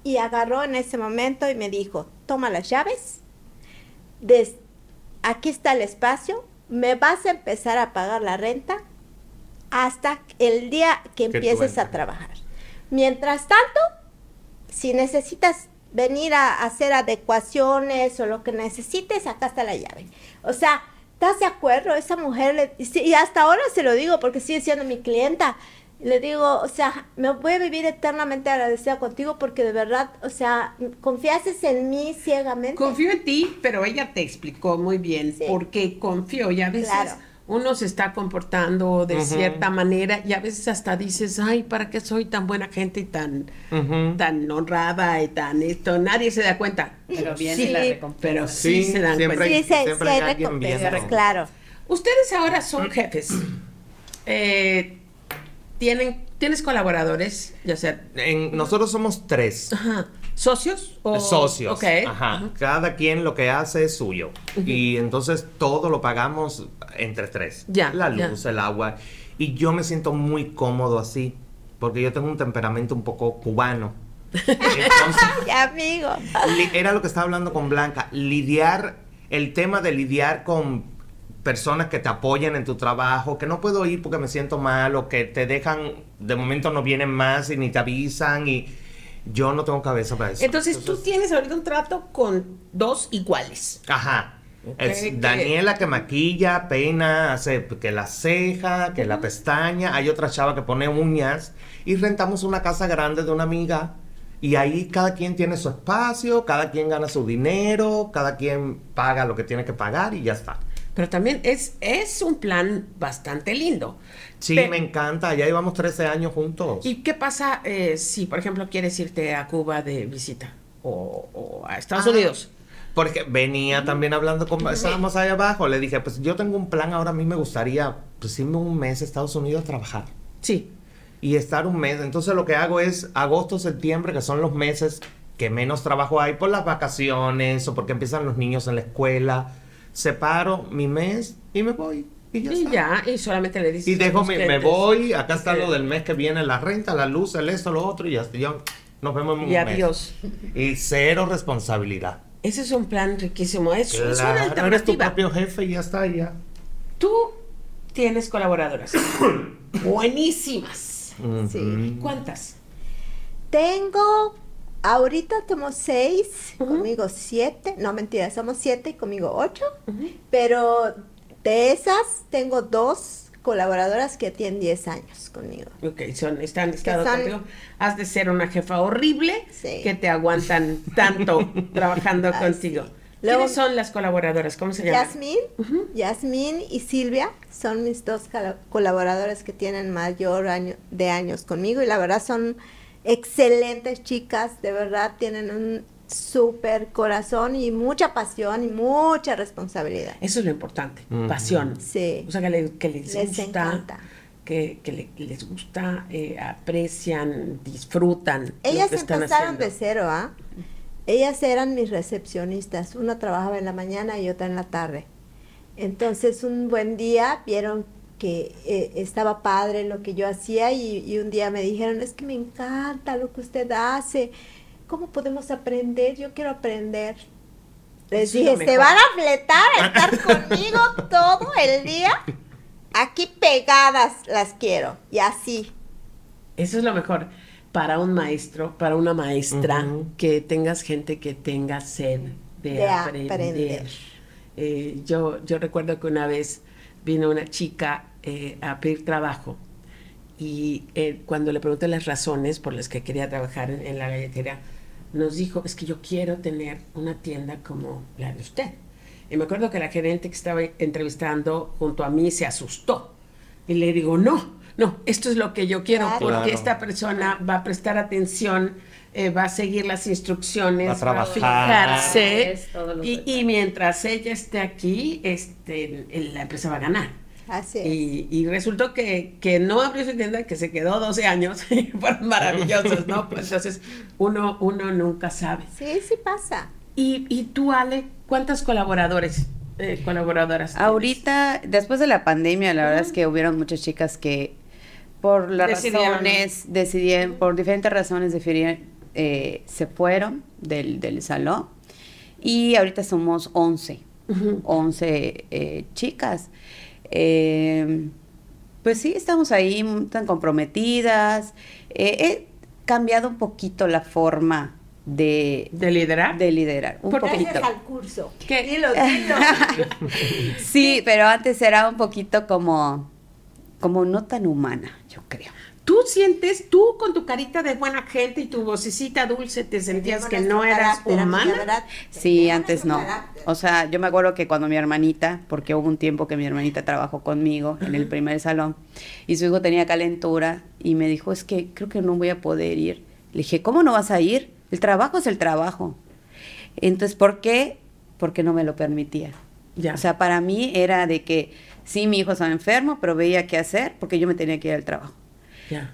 Y agarró en ese momento y me dijo, toma las llaves aquí está el espacio, me vas a empezar a pagar la renta hasta el día que empieces a trabajar. Mientras tanto, si necesitas venir a hacer adecuaciones o lo que necesites, acá está la llave. O sea, ¿estás de acuerdo? Esa mujer, y hasta ahora se lo digo porque sigue siendo mi clienta, le digo, o sea, me voy a vivir eternamente agradecida contigo porque de verdad, o sea, confiases en mí ciegamente. Confío en ti, pero ella te explicó muy bien porque confío y a veces uno se está comportando de cierta manera y a veces hasta dices, ay, ¿para qué soy tan buena gente y tan, tan honrada y tan esto? Nadie se da cuenta. Pero viene la recompensa. Pero sí, se dan cuenta. sí, siempre hay recompensa, claro. Ustedes ahora son jefes. Eh, tienen, ¿Tienes colaboradores? Ya sea. En, nosotros somos tres. Ajá. ¿Socios? O... Socios. Ajá. Cada quien lo que hace es suyo. Y entonces todo lo pagamos entre tres. Ya. La luz, el agua. Y yo me siento muy cómodo así. Porque yo tengo un temperamento un poco cubano. Entonces, amigo. Era lo que estaba hablando con Blanca. Lidiar, el tema de lidiar con personas que te apoyan en tu trabajo, que no puedo ir porque me siento mal o que te dejan, de momento no vienen más y ni te avisan y yo no tengo cabeza para eso. Entonces, tú tienes ahorita un trato con dos iguales. Ajá. es Daniela que maquilla, peina, hace que la ceja, que la pestaña. Hay otra chava que pone uñas. Y rentamos una casa grande de una amiga. Y ahí cada quien tiene su espacio, cada quien gana su dinero, cada quien paga lo que tiene que pagar y ya está pero también es, es un plan bastante lindo. Sí, me encanta, ya llevamos 13 años juntos. ¿Y qué pasa eh, si, por ejemplo, quieres irte a Cuba de visita o, a Estados ah, Unidos? Porque venía también hablando con, estábamos ahí abajo, le dije, pues yo tengo un plan, ahora a mí me gustaría, pues irme un mes a Estados Unidos a trabajar. Sí. Y estar un mes, entonces lo que hago es agosto, septiembre, que son los meses que menos trabajo hay por las vacaciones o porque empiezan los niños en la escuela separo mi mes y me voy. Y ya, y, ya y solamente le dices. Y dejo, mi, me voy, acá está lo del mes que viene, la renta, la luz, el esto, lo otro, y ya, nos vemos en un y adiós. Y cero responsabilidad. Ese es un plan riquísimo. Es, es una alternativa. Eres tu propio jefe y ya está, ya. Tú tienes colaboradoras. Buenísimas. Sí. ¿Cuántas? Tengo Ahorita somos seis, conmigo siete, no mentira, somos siete y conmigo ocho, pero de esas tengo dos colaboradoras que tienen diez años conmigo. Ok, son, están estado contigo. Has de ser una jefa horrible que te aguantan tanto trabajando contigo. ¿Quiénes son las colaboradoras? ¿Cómo se llaman? Yasmín, Yasmín y Silvia son mis dos colaboradoras que tienen mayor año, de años conmigo y la verdad son excelentes chicas, de verdad tienen un súper corazón y mucha pasión y mucha responsabilidad. Eso es lo importante, pasión. Sí. O sea, que, les, gusta, que, les gusta, eh, aprecian, disfrutan. Ellas empezaron de cero, ¿ah? Ellas eran mis recepcionistas. Una trabajaba en la mañana y otra en la tarde. Entonces, un buen día vieron que eh, estaba padre lo que yo hacía y, un día me dijeron, es que me encanta lo que usted hace, ¿cómo podemos aprender? Yo quiero aprender. Les dije, ¿se van a fletar a estar conmigo todo el día? Aquí pegadas las quiero. Y así. Eso es lo mejor para un maestro, para una maestra, que tengas gente que tenga sed de, aprender. Eh, yo, yo recuerdo que una vez vino una chica eh, a pedir trabajo y eh, cuando le pregunté las razones por las que quería trabajar en, la galletería, nos dijo, es que yo quiero tener una tienda como la de usted. Y me acuerdo que la gerente que estaba entrevistando junto a mí se asustó. Y le digo, no, no, esto es lo que yo quiero, porque esta persona va a prestar atención, eh, va a seguir las instrucciones, va a, fijarse. Y, mientras ella esté aquí, este, la empresa va a ganar. Así es. Y, resultó que, no abrió su tienda, que se quedó 12 años y fueron maravillosos, ¿no? Pues entonces uno, uno nunca sabe. Sí, sí pasa. Y, y tú, Ale, ¿cuántos colaboradores eh, colaboradoras. Ahorita, después de la pandemia, la verdad es que hubieron muchas chicas que por las razones, decidieron, por diferentes razones decidieron, eh, se fueron del, del, salón. Y ahorita somos 11, 11 eh, chicas. Pues sí, estamos ahí tan comprometidas. he cambiado un poquito la forma de, de liderar. De liderar, un poquito. al curso. ¿Qué? Dilo, sí, pero antes era un poquito como, como no tan humana, yo creo. ¿Tú sientes, tú con tu carita de buena gente y tu vocecita dulce, te sentías que no eras humana? Sí, antes no. O sea, yo me acuerdo que cuando mi hermanita, porque hubo un tiempo que mi hermanita trabajó conmigo en el primer salón, y su hijo tenía calentura, y me dijo, es que creo que no voy a poder ir. Le dije, ¿cómo no vas a ir? El trabajo es el trabajo. Entonces, ¿por qué? Porque no me lo permitía. Ya. O sea, para mí era de que sí, mi hijo estaba enfermo, pero veía qué hacer porque yo me tenía que ir al trabajo.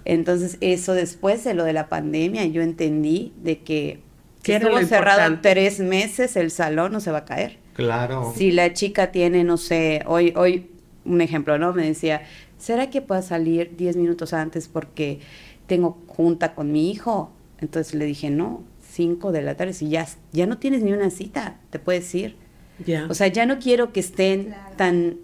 Entonces, eso después de lo de la pandemia, yo entendí de que si estuvo cerrado tres meses, el salón no se va a caer. Claro. Si la chica tiene, no sé, hoy, hoy, un ejemplo, ¿no? Me decía, ¿será que pueda salir diez minutos antes porque tengo junta con mi hijo? Entonces le dije, no, cinco de la tarde, si ya, ya no tienes ni una cita, te puedes ir. O sea, ya no quiero que estén tan,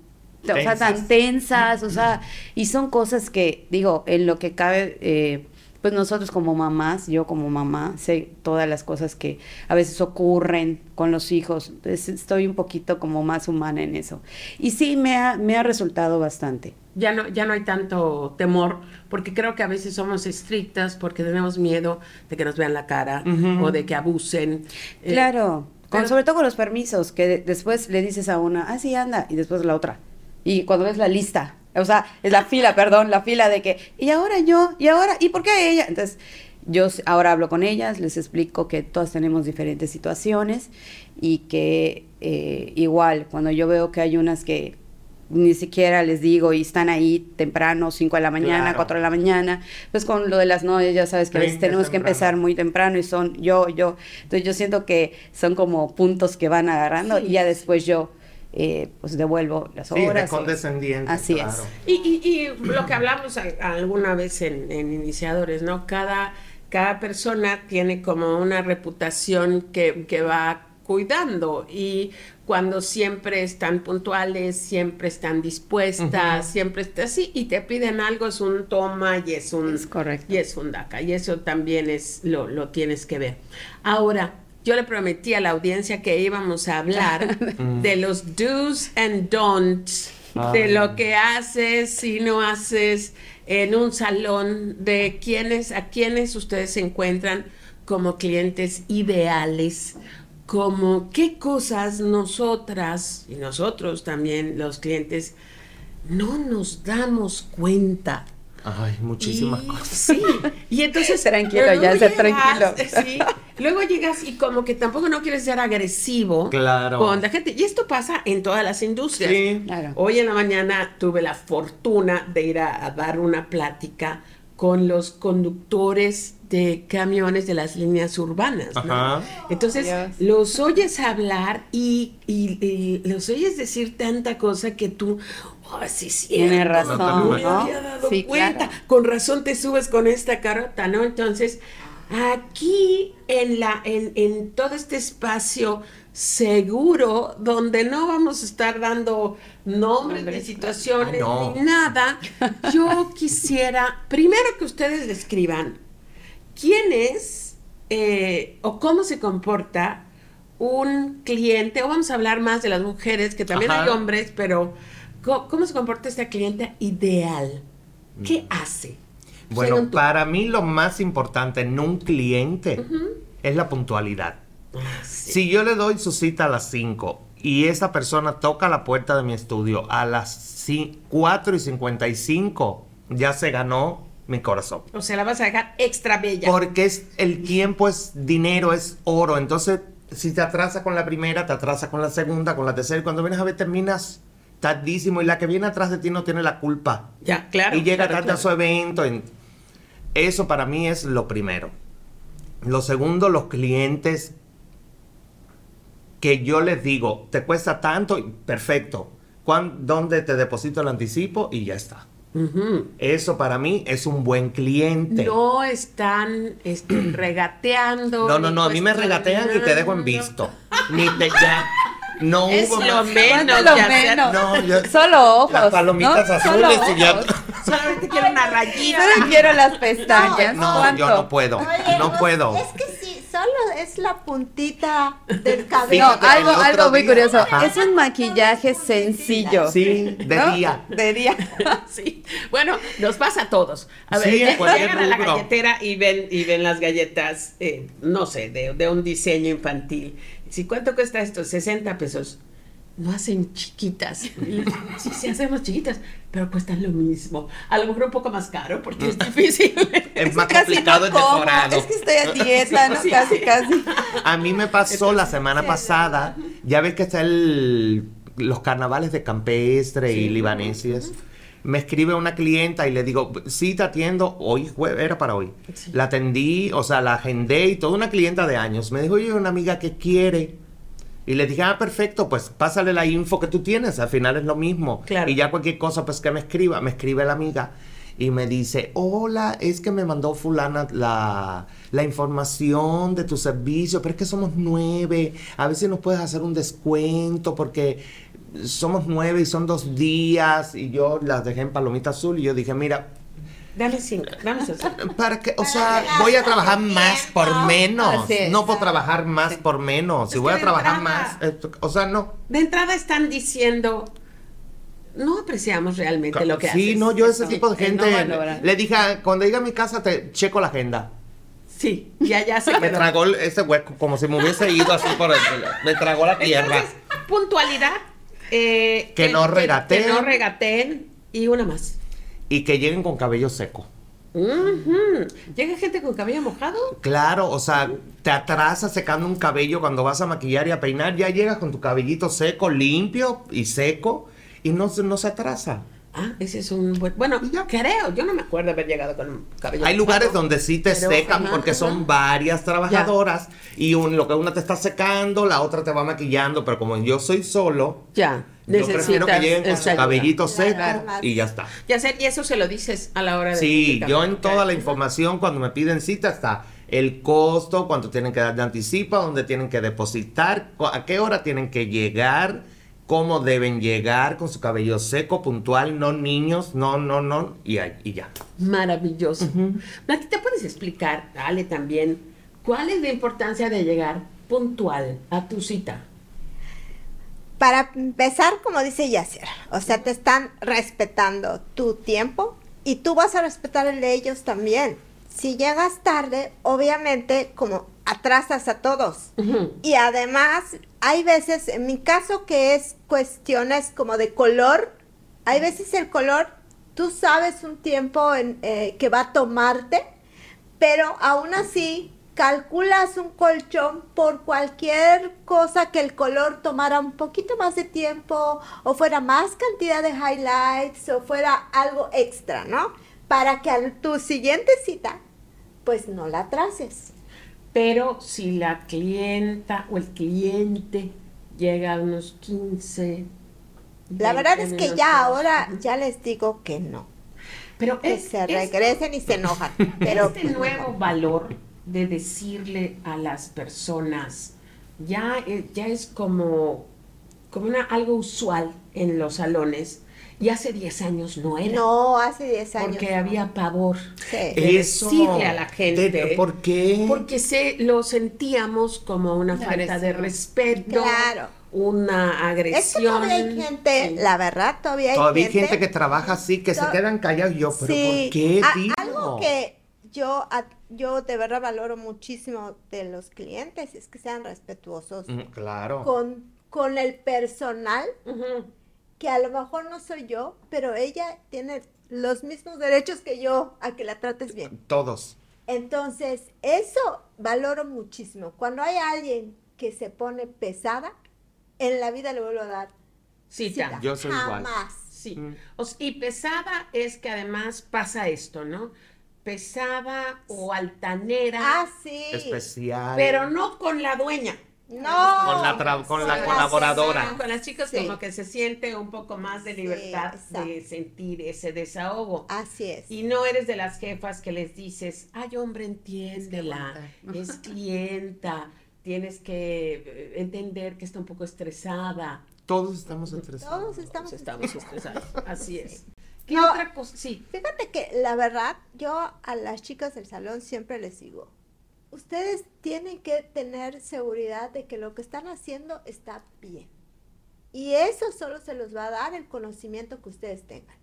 o sea, tan tensas, o sea, y son cosas que, digo, en lo que cabe, eh, pues nosotros como mamás, yo como mamá, sé todas las cosas que a veces ocurren con los hijos, entonces estoy un poquito como más humana en eso. Y sí, me ha, me ha resultado bastante ya no, ya no hay tanto temor, porque creo que a veces somos estrictas porque tenemos miedo de que nos vean la cara o de que abusen. Eh, claro, sobre todo con los permisos, que después le dices a una, ah, sí, anda, y después la otra. Y cuando ves la lista, o sea, es la fila, perdón, la fila de que, y ahora yo, y ahora, ¿y por qué ella? Entonces, yo ahora hablo con ellas, les explico que todas tenemos diferentes situaciones y que eh, igual, cuando yo veo que hay unas que ni siquiera les digo y están ahí temprano, 5 de la mañana, 4 de la mañana, pues con lo de las novias ya sabes que a veces tenemos que empezar muy temprano y son yo, yo, entonces yo siento que son como puntos que van agarrando y ya después yo eh, pues devuelvo las horas. Sí, condescendiente. Así es. Y, y, lo que hablamos alguna vez en, en iniciadores, ¿no? Cada, cada persona tiene como una reputación que, que va cuidando y cuando siempre están puntuales, siempre están dispuestas, siempre está así y te piden algo es un toma y es un correcto. y es un daca y eso también es lo, lo tienes que ver. Ahora, yo le prometí a la audiencia que íbamos a hablar de los do's and don'ts, de lo ah. que haces y no haces en un salón, de quiénes, a quiénes ustedes se encuentran como clientes ideales como qué cosas nosotras y nosotros también los clientes no nos damos cuenta. Ay, muchísimas cosas. Sí, y entonces... tranquilo, ya ser tranquilo. Sí, luego llegas y como que tampoco no quieres ser agresivo claro. con la gente. Y esto pasa en todas las industrias. Sí. Claro. Hoy en la mañana tuve la fortuna de ir a dar una plática con los conductores de camiones de las líneas urbanas. Entonces los oyes hablar y, los oyes decir tanta cosa que tú, oh, sí, sí, tiene razón. No me había dado cuenta. Con razón te subes con esta carota, ¿no? Entonces, aquí en, la, en, en todo este espacio seguro donde no vamos a estar dando nombres de situaciones ni nada, yo quisiera primero que ustedes describan quién es eh, o cómo se comporta un cliente, o vamos a hablar más de las mujeres, que también hay hombres, pero ¿cómo, se comporta esta cliente ideal? ¿Qué mm. hace? Bueno, para mí lo más importante en un cliente es la puntualidad. Ah, si yo le doy su cita a las 5 y esa persona toca la puerta de mi estudio a las 4 y 55, ya se ganó mi corazón. O sea, la vas a dejar extra bella. Porque es, el tiempo es dinero, es oro. Entonces, si te atrasa con la primera, te atrasa con la segunda, con la tercera, y cuando vienes a ver terminas tardísimo y la que viene atrás de ti no tiene la culpa. Ya, claro. Y llega tarde a su evento. Eso para mí es lo primero. Lo segundo, los clientes que yo les digo, te cuesta tanto, perfecto. ¿Dónde te deposito el anticipo? Y ya está. Eso para mí es un buen cliente. No están este, regateando. No, no, no, a mí me regatean y te dejo en visto. Ni te ya. No es hubo lo menos. Lo menos. No, Solo ojos. Las palomitas azules y ya. Solamente quiero una rayita. Solo quiero las pestañas. No, yo no puedo. no puedo. Es que sí, solo es la puntita del cabello. No, algo, algo muy curioso. Es un maquillaje sencillo. Sí, de día. De día. sí. Bueno, nos pasa a todos. A ver, llegan a la galletera y ven, y ven las galletas, eh, no sé, de, de un diseño infantil si cuánto cuesta esto, 60 pesos. No hacen chiquitas. Sí, sí, hacemos chiquitas, pero cuestan lo mismo. A lo mejor un poco más caro porque es difícil. Es, más complicado el decorado. Es que estoy a dieta, ¿no? casi, casi. A mí me pasó la semana pasada, ya ves que está el, los carnavales de campestre y libaneses me escribe una clienta y le digo, sí, te atiendo, hoy era para hoy. La atendí, o sea, la agendé y toda una clienta de años. Me dijo, oye, una amiga que quiere. Y le dije, ah, perfecto, pues pásale la info que tú tienes, al final es lo mismo. Y ya cualquier cosa, pues que me escriba, me escribe la amiga y me dice, hola, es que me mandó fulana la, la, información de tu servicio, pero es que somos nueve, a ver si nos puedes hacer un descuento porque somos nueve y son dos días y yo las dejé en palomita azul y yo dije, mira, Dale cinco, vamos a Para que, o sea, voy a trabajar más por menos. No puedo trabajar más por menos. Si voy a trabajar más, o sea, no. De entrada están diciendo, no apreciamos realmente lo que haces. Sí, no, yo ese tipo de gente le dije, cuando llegue a mi casa te checo la agenda. Sí, ya ya se Me tragó ese hueco como si me hubiese ido así por el, me tragó la tierra. puntualidad eh, que, no regateen. Que no regateen. Y una más. Y que lleguen con cabello seco. ¿Llega gente con cabello mojado? Claro, o sea, te atrasas secando un cabello cuando vas a maquillar y a peinar, ya llegas con tu cabellito seco, limpio y seco, y no, no se atrasa. Ah, ese es un buen... Bueno, yo creo, yo no me acuerdo haber llegado con cabello. Hay lugares donde sí te secan porque son varias trabajadoras y lo que una te está secando, la otra te va maquillando, pero como yo soy solo, ya. Yo prefiero que lleguen con su cabellito seco y ya está. Ya sé, y eso se lo dices a la hora de... Sí, yo en toda la información cuando me piden cita está el costo, cuánto tienen que dar de anticipo, dónde tienen que depositar, a qué hora tienen que llegar cómo deben llegar con su cabello seco, puntual, no niños, no, no, no, y, y ya. Maravilloso. Uh ¿te puedes explicar, Ale, también, cuál es la importancia de llegar puntual a tu cita? Para empezar, como dice Yasser, o sea, te están respetando tu tiempo y tú vas a respetar el de ellos también. Si llegas tarde, obviamente, como atrasas a todos. Y además, hay veces, en mi caso que es cuestiones como de color, hay veces el color, tú sabes un tiempo en, eh, que va a tomarte, pero aún así calculas un colchón por cualquier cosa que el color tomara un poquito más de tiempo o fuera más cantidad de highlights o fuera algo extra, ¿no? Para que a tu siguiente cita, pues no la traces. Pero si la clienta o el cliente llega a unos 15... La verdad es que ya ahora ya les digo que no. Pero que se regresen y se enojan. Pero este nuevo valor de decirle a las personas, ya, eh, ya es como, como una, algo usual en los salones, y hace 10 años no era. No, hace 10 años. Porque había pavor Sí. de Eso. decirle a la gente. De- ¿por qué? Porque se, lo sentíamos como una Una falta de agresión. respeto, Claro. una Es que agresión. todavía hay gente, Sí. la verdad, todavía hay Todavía hay gente, gente que trabaja así, que se quedan callados. Yo, pero Sí. ¿por qué, A-? Algo que yo, a- yo de verdad valoro muchísimo de los clientes es que sean respetuosos Mm, Claro. con, con el personal, Ujú. Que a lo mejor no soy yo, pero ella tiene los mismos derechos que yo a que la trates bien. Todos. Entonces, eso valoro muchísimo. Cuando hay alguien que se pone pesada, en la vida le vuelvo a dar Cita. cita. Yo soy igual. Jamás. Sí. Mm. O y pesada es que además pasa esto, ¿no? Pesada o altanera, Ah, sí. Especial. pero no con la dueña. No. Con la tra- con la colaboradora. la Con las chicas Sí. como que se siente un poco más de Sí, libertad de sentir ese desahogo. Así es. Y no eres de las jefas que les dices, ay hombre, entiéndela, aguantar". es clienta, tienes que eh, entender que está un poco estresada. Todos estamos estresados. Todos estamos, Todos estamos estresados, así es. ¿Qué No. otra cosa? Sí. Fíjate que la verdad, yo a las chicas del salón siempre les digo, ustedes tienen que tener seguridad de que lo que están haciendo está bien. Y eso solo se los va a dar el conocimiento que ustedes tengan.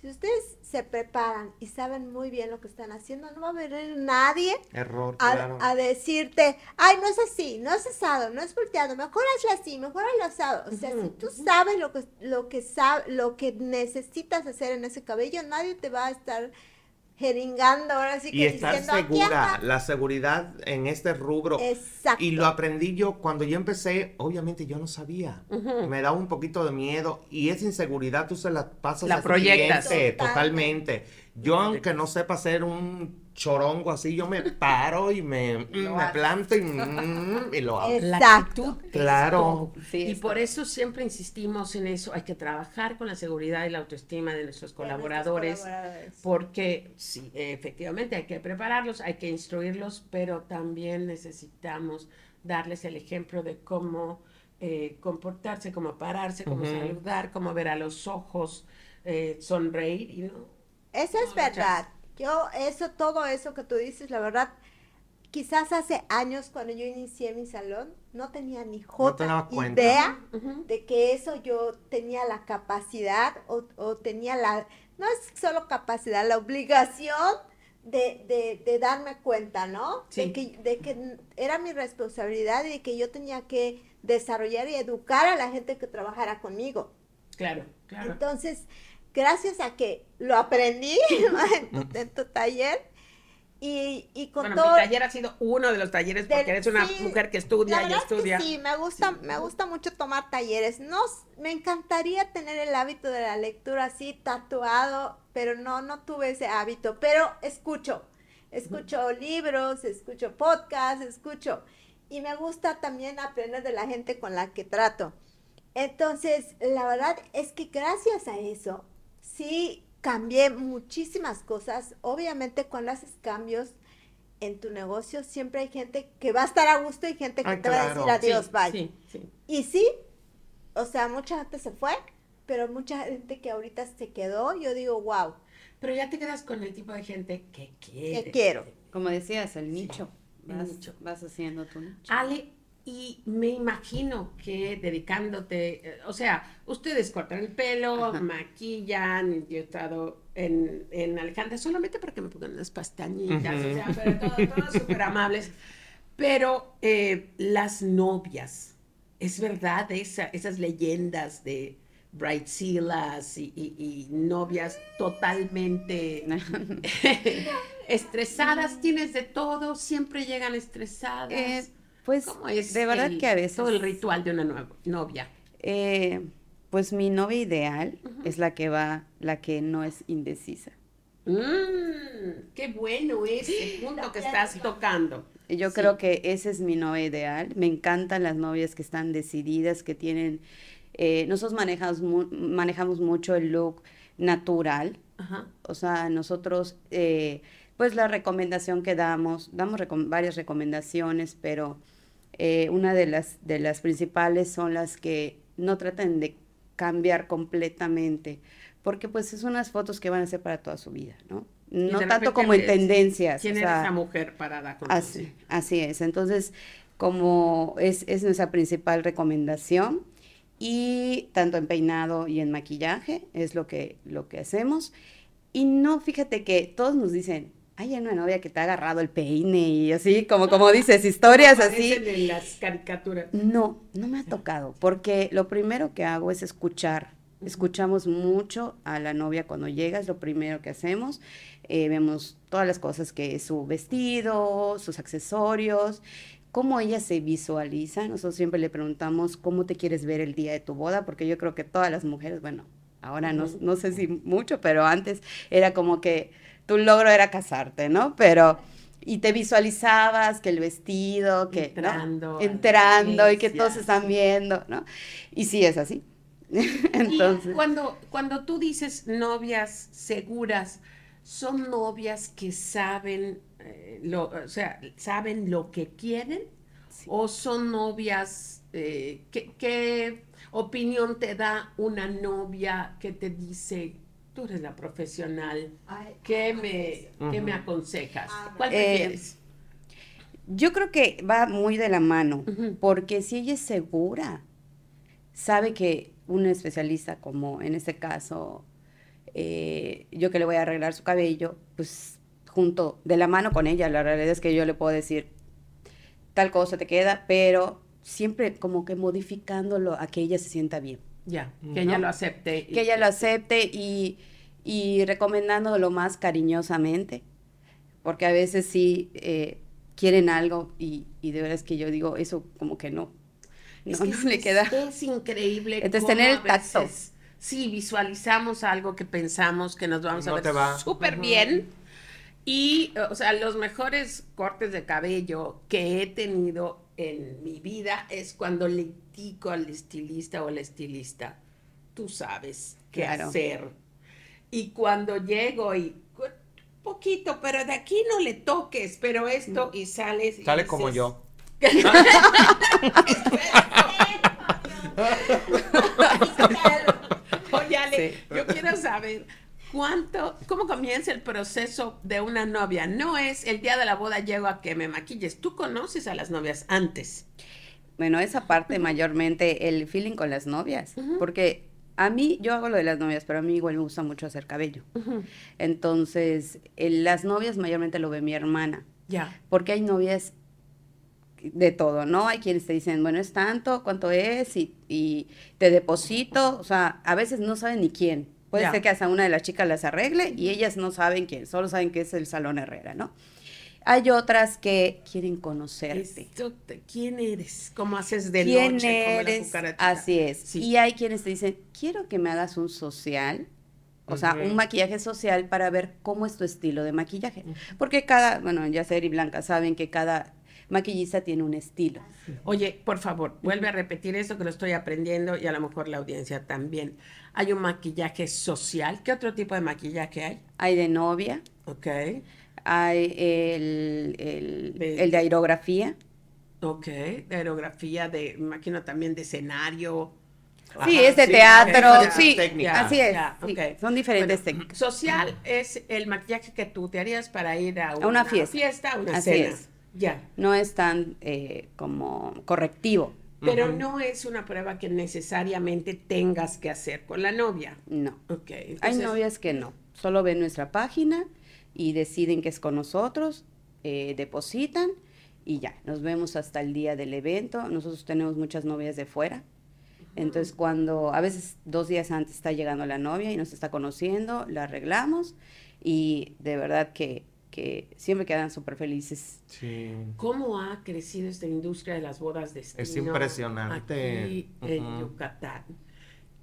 Si ustedes se preparan y saben muy bien lo que están haciendo, no va a venir nadie Error, a, claro. a decirte, ay, no es así, no es asado, no es volteado, mejor hazlo así, mejor hazlo asado. O sea, si tú sabes lo que, lo que sabe, lo que necesitas hacer en ese cabello, nadie te va a estar jeringando ahora sí que y estar diciendo, "Aquí segura, anda". la seguridad en este rubro. Exacto. Y lo aprendí yo cuando yo empecé, obviamente yo no sabía. Me daba un poquito de miedo y esa inseguridad tú se la pasas La a proyectas. cliente, Totalmente. totalmente. Yo aunque no sepa hacer un chorongo así, yo me paro y me, Lo me planto y, mm, y lo hago. Exacto. Claro. Sí, y está. por eso siempre insistimos en eso. Hay que trabajar con la seguridad y la autoestima de nuestros colaboradores. colaboradores. Porque sí, efectivamente hay que prepararlos, hay que instruirlos, pero también necesitamos darles el ejemplo de cómo eh, comportarse, cómo pararse, cómo saludar, cómo ver a los ojos, eh, sonreír. Y no, Eso es No, verdad. Yo, eso, todo eso que tú dices, la verdad, quizás hace años cuando yo inicié mi salón, no tenía ni jota cuenta. idea de que eso yo tenía la capacidad o, o tenía la, no es solo capacidad, la obligación de, de, de darme cuenta, ¿no? Sí. De, que, de que era mi responsabilidad y de que yo tenía que desarrollar y educar a la gente que trabajara conmigo. Claro, claro. Entonces, gracias a que lo aprendí en, tu, en tu taller y, y con bueno, todo... mi taller ha sido uno de los talleres porque eres una sí, mujer que la estudia y verdad es que estudia. sí, me gusta, Sí. me gusta mucho tomar talleres. No, me encantaría tener el hábito de la lectura así tatuado, pero no, no tuve ese hábito. Pero escucho, escucho libros, escucho podcasts, escucho. Y me gusta también aprender de la gente con la que trato. Entonces, la verdad es que gracias a eso, sí cambié muchísimas cosas. Obviamente, cuando haces cambios en tu negocio, siempre hay gente que va a estar a gusto y gente que Ay, te va a decir adiós, Sí, bye. Sí, sí. Y sí, o sea, mucha gente se fue, pero mucha gente que ahorita se quedó, yo digo, wow, Pero ya te quedas con el tipo de gente que quiere. que quiero. Como decías, el nicho. Vas, nicho. vas haciendo tu nicho. Ale, y me imagino que dedicándote, eh, o sea, ustedes cortan el pelo, Ajá. maquillan, yo he estado en, en Alejandra solamente para que me pongan unas pestañitas, o sea, pero todo- todos súper amables. Pero eh, las novias, es verdad, esa, esas leyendas de bridezillas y, y- y novias totalmente estresadas, tienes de todo, siempre llegan estresadas. Eh, pues ¿Cómo es de verdad el- que a veces todo el ritual de una novia? eh, pues mi novia ideal es la que va, la que no es indecisa. Mm, qué bueno ese punto que estás tocando. Yo Sí. creo que ese es mi novia ideal. Me encantan las novias que están decididas, que tienen... eh, nosotros manejamos, mu- manejamos mucho el look natural. Ajá. O sea, nosotros eh, pues la recomendación que damos, damos varias recomendaciones, pero eh, una de las, de las principales son las que no tratan de cambiar completamente, porque pues es unas fotos que van a ser para toda su vida, ¿no? No tanto como en tendencias. ¿Quién es esa mujer parada con así, así es, entonces como es, es nuestra principal recomendación y tanto en peinado y en maquillaje es lo que, lo que hacemos. Y no, fíjate que todos nos dicen, hay una novia que te ha agarrado el peine y así, como, como dices, historias así. en las caricaturas. No, no me ha tocado, porque lo primero que hago es escuchar. Escuchamos mucho a la novia cuando llega, es lo primero que hacemos. Eh, vemos todas las cosas que es su vestido, sus accesorios, cómo ella se visualiza. Nosotros siempre le preguntamos cómo te quieres ver el día de tu boda, porque yo creo que todas las mujeres, bueno, ahora no, no sé si mucho, pero antes era como que tu logro era casarte, ¿no? Pero y te visualizabas que el vestido, que entrando, entrando y que todos están viendo, ¿no? Y sí es así. Entonces, cuando cuando tú dices novias seguras, son novias que saben eh, lo, o sea, saben lo que quieren o son novias eh, ¿qué, opinión te da una novia que te dice tú eres la profesional, ¿qué me, me aconsejas? ¿Cuál eh, prefieres? yo creo que va muy de la mano, porque si ella es segura, sabe que un especialista, como en este caso, eh, yo que le voy a arreglar su cabello, pues junto, de la mano con ella, la realidad es que yo le puedo decir, tal cosa te queda, pero siempre como que modificándolo a que ella se sienta bien. Ya, que ella lo acepte. Que ella lo acepte y, y recomendándolo más cariñosamente, porque a veces sí eh, quieren algo y, y, de verdad es que yo digo, eso como que no. Es no, le queda. Es increíble. Entonces tener el tacto. sí, visualizamos algo que pensamos que nos vamos a ver súper bien. Y, o sea, los mejores cortes de cabello que he tenido en mi vida es cuando le digo al estilista o la estilista, tú sabes qué hacer. Y cuando llego y poquito, pero de aquí no le toques, pero esto y sales. Y Sale como yo. Oye, yo quiero saber cuánto, cómo comienza el proceso de una novia. No es el día de la boda llego a que me maquilles. Tú conoces a las novias antes. Bueno, esa parte mayormente el feeling con las novias, porque a mí, yo hago lo de las novias, pero a mí igual me gusta mucho hacer cabello. Entonces, las novias mayormente lo ve mi hermana. Ya. Porque hay novias de todo, ¿no? Hay quienes te dicen, bueno, es tanto, cuánto es, y, y te deposito, o sea, a veces no saben ni quién. Puede ser que hasta una de las chicas las arregle y ellas no saben quién, solo saben que es el Salón Herrera, ¿no? Hay otras que quieren conocerte. ¿Quién eres? ¿Cómo haces de ¿Quién eres? Así es. Y hay quienes te dicen, quiero que me hagas un social, o sea, un maquillaje social para ver cómo es tu estilo de maquillaje. Porque cada, bueno, ya Ser y Blanca saben que cada maquillista tiene un estilo. Oye, por favor, vuelve a repetir eso que lo estoy aprendiendo y a lo mejor la audiencia también. Hay un maquillaje social. ¿Qué otro tipo de maquillaje hay? Hay de novia. Ok. Hay el, el, de aerografía. Ok, de aerografía, de, imagino también de escenario. Sí, es de teatro, sí, así es. Son diferentes técnicas. Social es el maquillaje que tú te harías para ir a una, fiesta. fiesta, una cena. Ya. No es tan eh, como correctivo. Pero no es una prueba que necesariamente tengas que hacer con la novia. No. Ok. Hay novias que no. Solo ven nuestra página y deciden que es con nosotros, eh, depositan y ya, nos vemos hasta el día del evento. Nosotros tenemos muchas novias de fuera. Entonces, cuando a veces dos días antes está llegando la novia y nos está conociendo, la arreglamos y de verdad que, que siempre quedan súper felices. Sí. ¿Cómo ha crecido esta industria de las bodas de destino? Es impresionante. Aquí en Yucatán.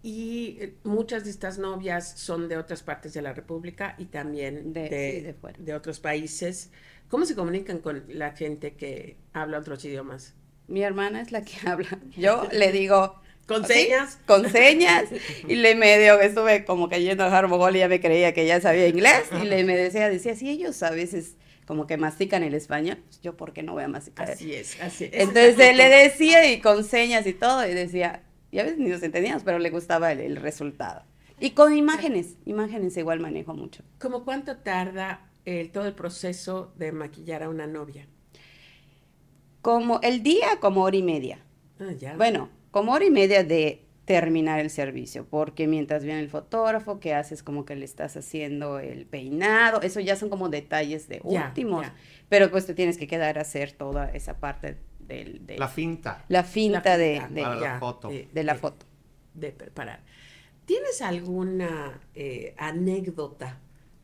Y eh, muchas de estas novias son de otras partes de la República y también de, de, otros países. ¿Cómo se comunican con la gente que habla otros idiomas? Mi hermana es la que habla. Yo le digo, ¿Con señas? Con señas. Y le medio, estuve como cayendo a Harmogol y ya me creía que ya sabía inglés. Y le me decía, decía, si ellos a veces como que mastican el español, yo por qué no voy a masticar. Así es, así es. Entonces le decía y con señas y todo, y decía, y a veces ni nos entendíamos, pero le gustaba el, resultado. Y con imágenes, imágenes igual manejo mucho. ¿Cómo cuánto tarda todo el proceso de maquillar a una novia? Como el día, como hora y media. Ah, ya. Bueno, como hora y media de terminar el servicio, porque mientras viene el fotógrafo, que haces como que le estás haciendo el peinado, eso ya son como detalles de últimos, pero pues te tienes que quedar a hacer toda esa parte del... La finta. La finta, de, de, la foto. De, la foto. De preparar. ¿Tienes alguna eh, anécdota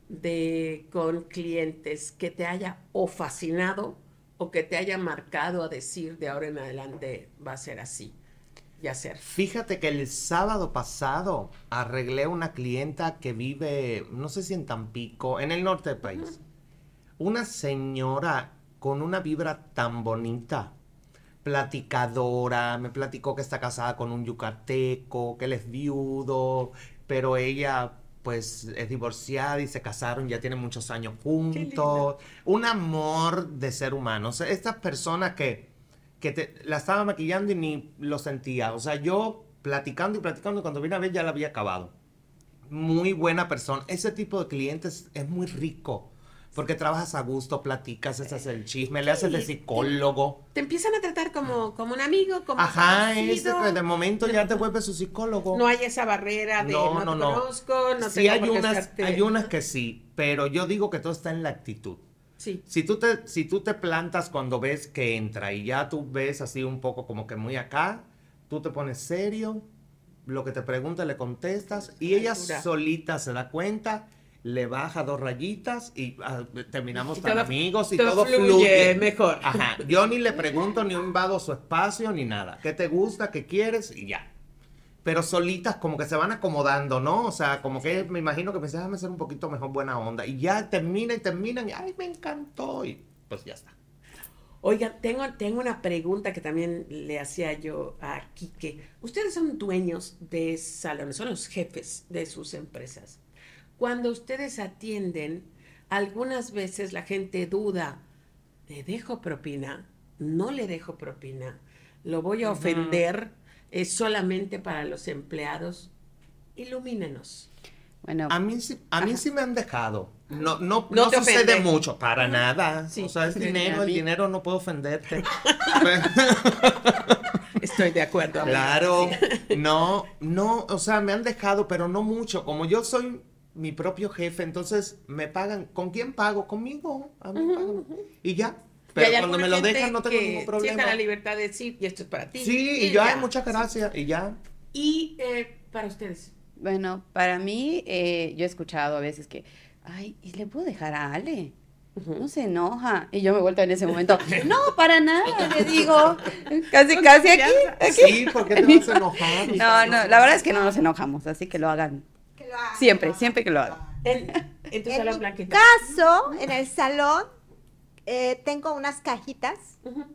de con clientes que te haya o fascinado o que te haya marcado a decir de ahora en adelante va a ser así? y hacer. Fíjate que el sábado pasado arreglé una clienta que vive, no sé si en Tampico, en el norte del país. Una señora con una vibra tan bonita, platicadora, me platicó que está casada con un yucateco, que él es viudo, pero ella pues es divorciada y se casaron, ya tienen muchos años juntos. Un amor de ser humano. O sea, estas personas que que te, la estaba maquillando y ni lo sentía. O sea, yo platicando y platicando, cuando vine a ver ya la había acabado. Muy buena persona. Ese tipo de clientes es muy rico. Porque trabajas a gusto, platicas, haces el chisme, le haces de psicólogo. Te empiezan a tratar como, como un amigo, como Ajá, ese, de momento ya te vuelves su psicólogo. No hay esa barrera de no, no, no, conozco, no sí, hay unas, hay unas que sí, pero yo digo que todo está en la actitud. Si tú, te, si tú te plantas cuando ves que entra y ya tú ves así un poco como que muy acá, tú te pones serio, lo que te pregunta le contestas y ella solita se da cuenta, le baja dos rayitas y ah, terminamos tan amigos y todo, fluye, mejor. Ajá, yo ni le pregunto ni invado su espacio ni nada. ¿Qué te gusta? ¿Qué quieres? Y ya pero solitas como que se van acomodando, ¿no? O sea, como que me imagino que pensé, déjame ser un poquito mejor buena onda. Y ya termina y terminan y, ay, me encantó. Y pues ya está. Oiga, tengo, tengo una pregunta que también le hacía yo a Quique. Ustedes son dueños de salones, son los jefes de sus empresas. Cuando ustedes atienden, algunas veces la gente duda, ¿le dejo propina? ¿No le dejo propina? ¿Lo voy a ofender? es solamente para los empleados. Ilumínenos. Bueno, a mí, sí, a mí sí me han dejado. No, no, no, sucede mucho, para nada. o sea, es dinero, el dinero no puede ofenderte. Estoy de acuerdo. Claro, no, no, o sea, me han dejado, pero no mucho. Como yo soy mi propio jefe, entonces me pagan. ¿Con quién pago? Conmigo. A mí Y ya. Pero cuando me lo dejan no tengo ningún problema. la libertad de decir, y esto es para ti. Sí, y, ya, muchas gracias, y ya. Y eh, para ustedes. Bueno, para mí, eh, yo he escuchado a veces que, ay, ¿y le puedo dejar a Ale? No se enoja. Y yo me vuelto en ese momento, no, para nada, le digo, casi, casi aquí, aquí. Sí, porque te vas a enojar. No, no, la verdad es que no nos enojamos, así que lo hagan. Siempre, siempre que lo hagan. En, en tu caso, en el salón, eh, tengo unas cajitas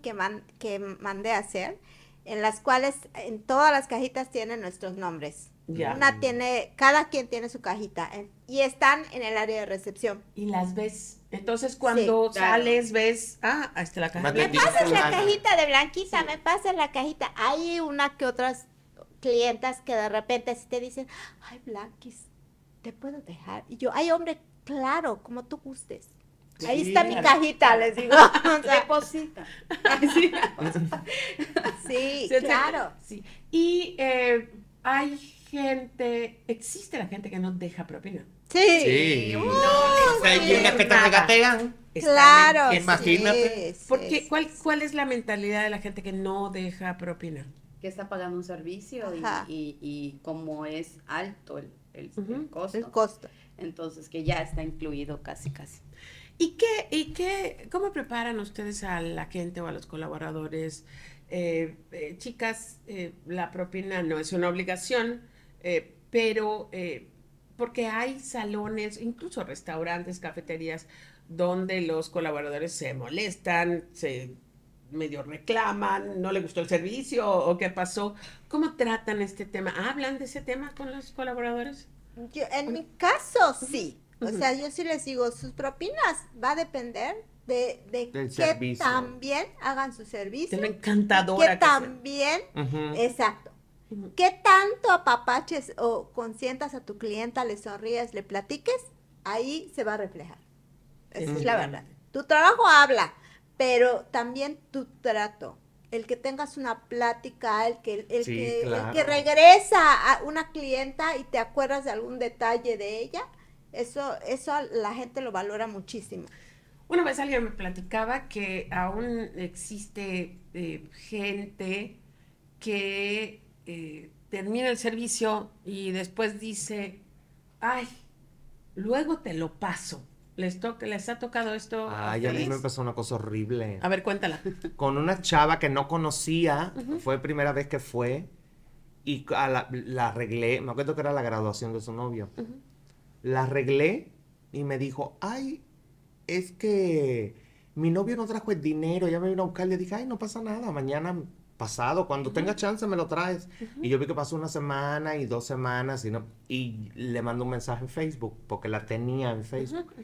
que, que mandé a hacer, en las cuales en todas las cajitas tienen nuestros nombres. Una tiene, cada quien tiene su cajita eh, y están en el área de recepción. Y las ves. Entonces cuando sales ves, ah, ahí está la cajita. Me pasas la cajita de Blanquita, me pasas la cajita. Hay una que otras clientas que de repente si te dicen, ay Blanquis, te puedo dejar. Y yo, ay hombre, claro, como tú gustes. Ahí está mi cajita, les digo. Deposita. sí, claro. Sí. Y eh, hay gente, existe la gente que no deja propina. Sí. No, hay que te regatean. Claro. Imagínate. Porque, ¿cuál, ¿Cuál es la mentalidad de la gente que no deja propina? Que está pagando un servicio y, y, como es alto el, el, costo. El costo. Entonces, que ya está incluido casi, casi. ¿Y qué, y qué, cómo preparan ustedes a la gente o a los colaboradores? Eh, eh, chicas, eh, la propina no es una obligación, pero porque hay salones, incluso restaurantes, cafeterías, donde los colaboradores se molestan, se medio reclaman, no le gustó el servicio o qué pasó. ¿Cómo tratan este tema? ¿Hablan de ese tema con los colaboradores? en mi caso, sí. O sea, yo sí les digo, sus propinas va a depender de, de que también hagan su servicio. De encantadora. Que, también, exacto. ¿Qué tanto apapaches o consientas a tu clienta, le sonríes, le platiques? Ahí se va a reflejar. Esa es la verdad. Tu trabajo habla, pero también tu trato. El que tengas una plática, el que, el, que, el que regresa a una clienta y te acuerdas de algún detalle de ella, eso, eso la gente lo valora muchísimo. Una vez alguien me platicaba que aún existe eh, gente que eh, termina el servicio y después dice, ay, luego te lo paso. ¿Les, ¿Les ha tocado esto? Ay, a, mí me pasó una cosa horrible. A ver, cuéntala. Con una chava que no conocía, fue primera vez que fue, y la, arreglé, me acuerdo que era la graduación de su novio. La arreglé y me dijo, ay, es que mi novio no trajo el dinero, ya me vino a buscar, le dije, ay, no pasa nada, mañana pasado, cuando tenga chance me lo traes. Y yo vi que pasó una semana y dos semanas y, no, y le mando un mensaje en Facebook, porque la tenía en Facebook.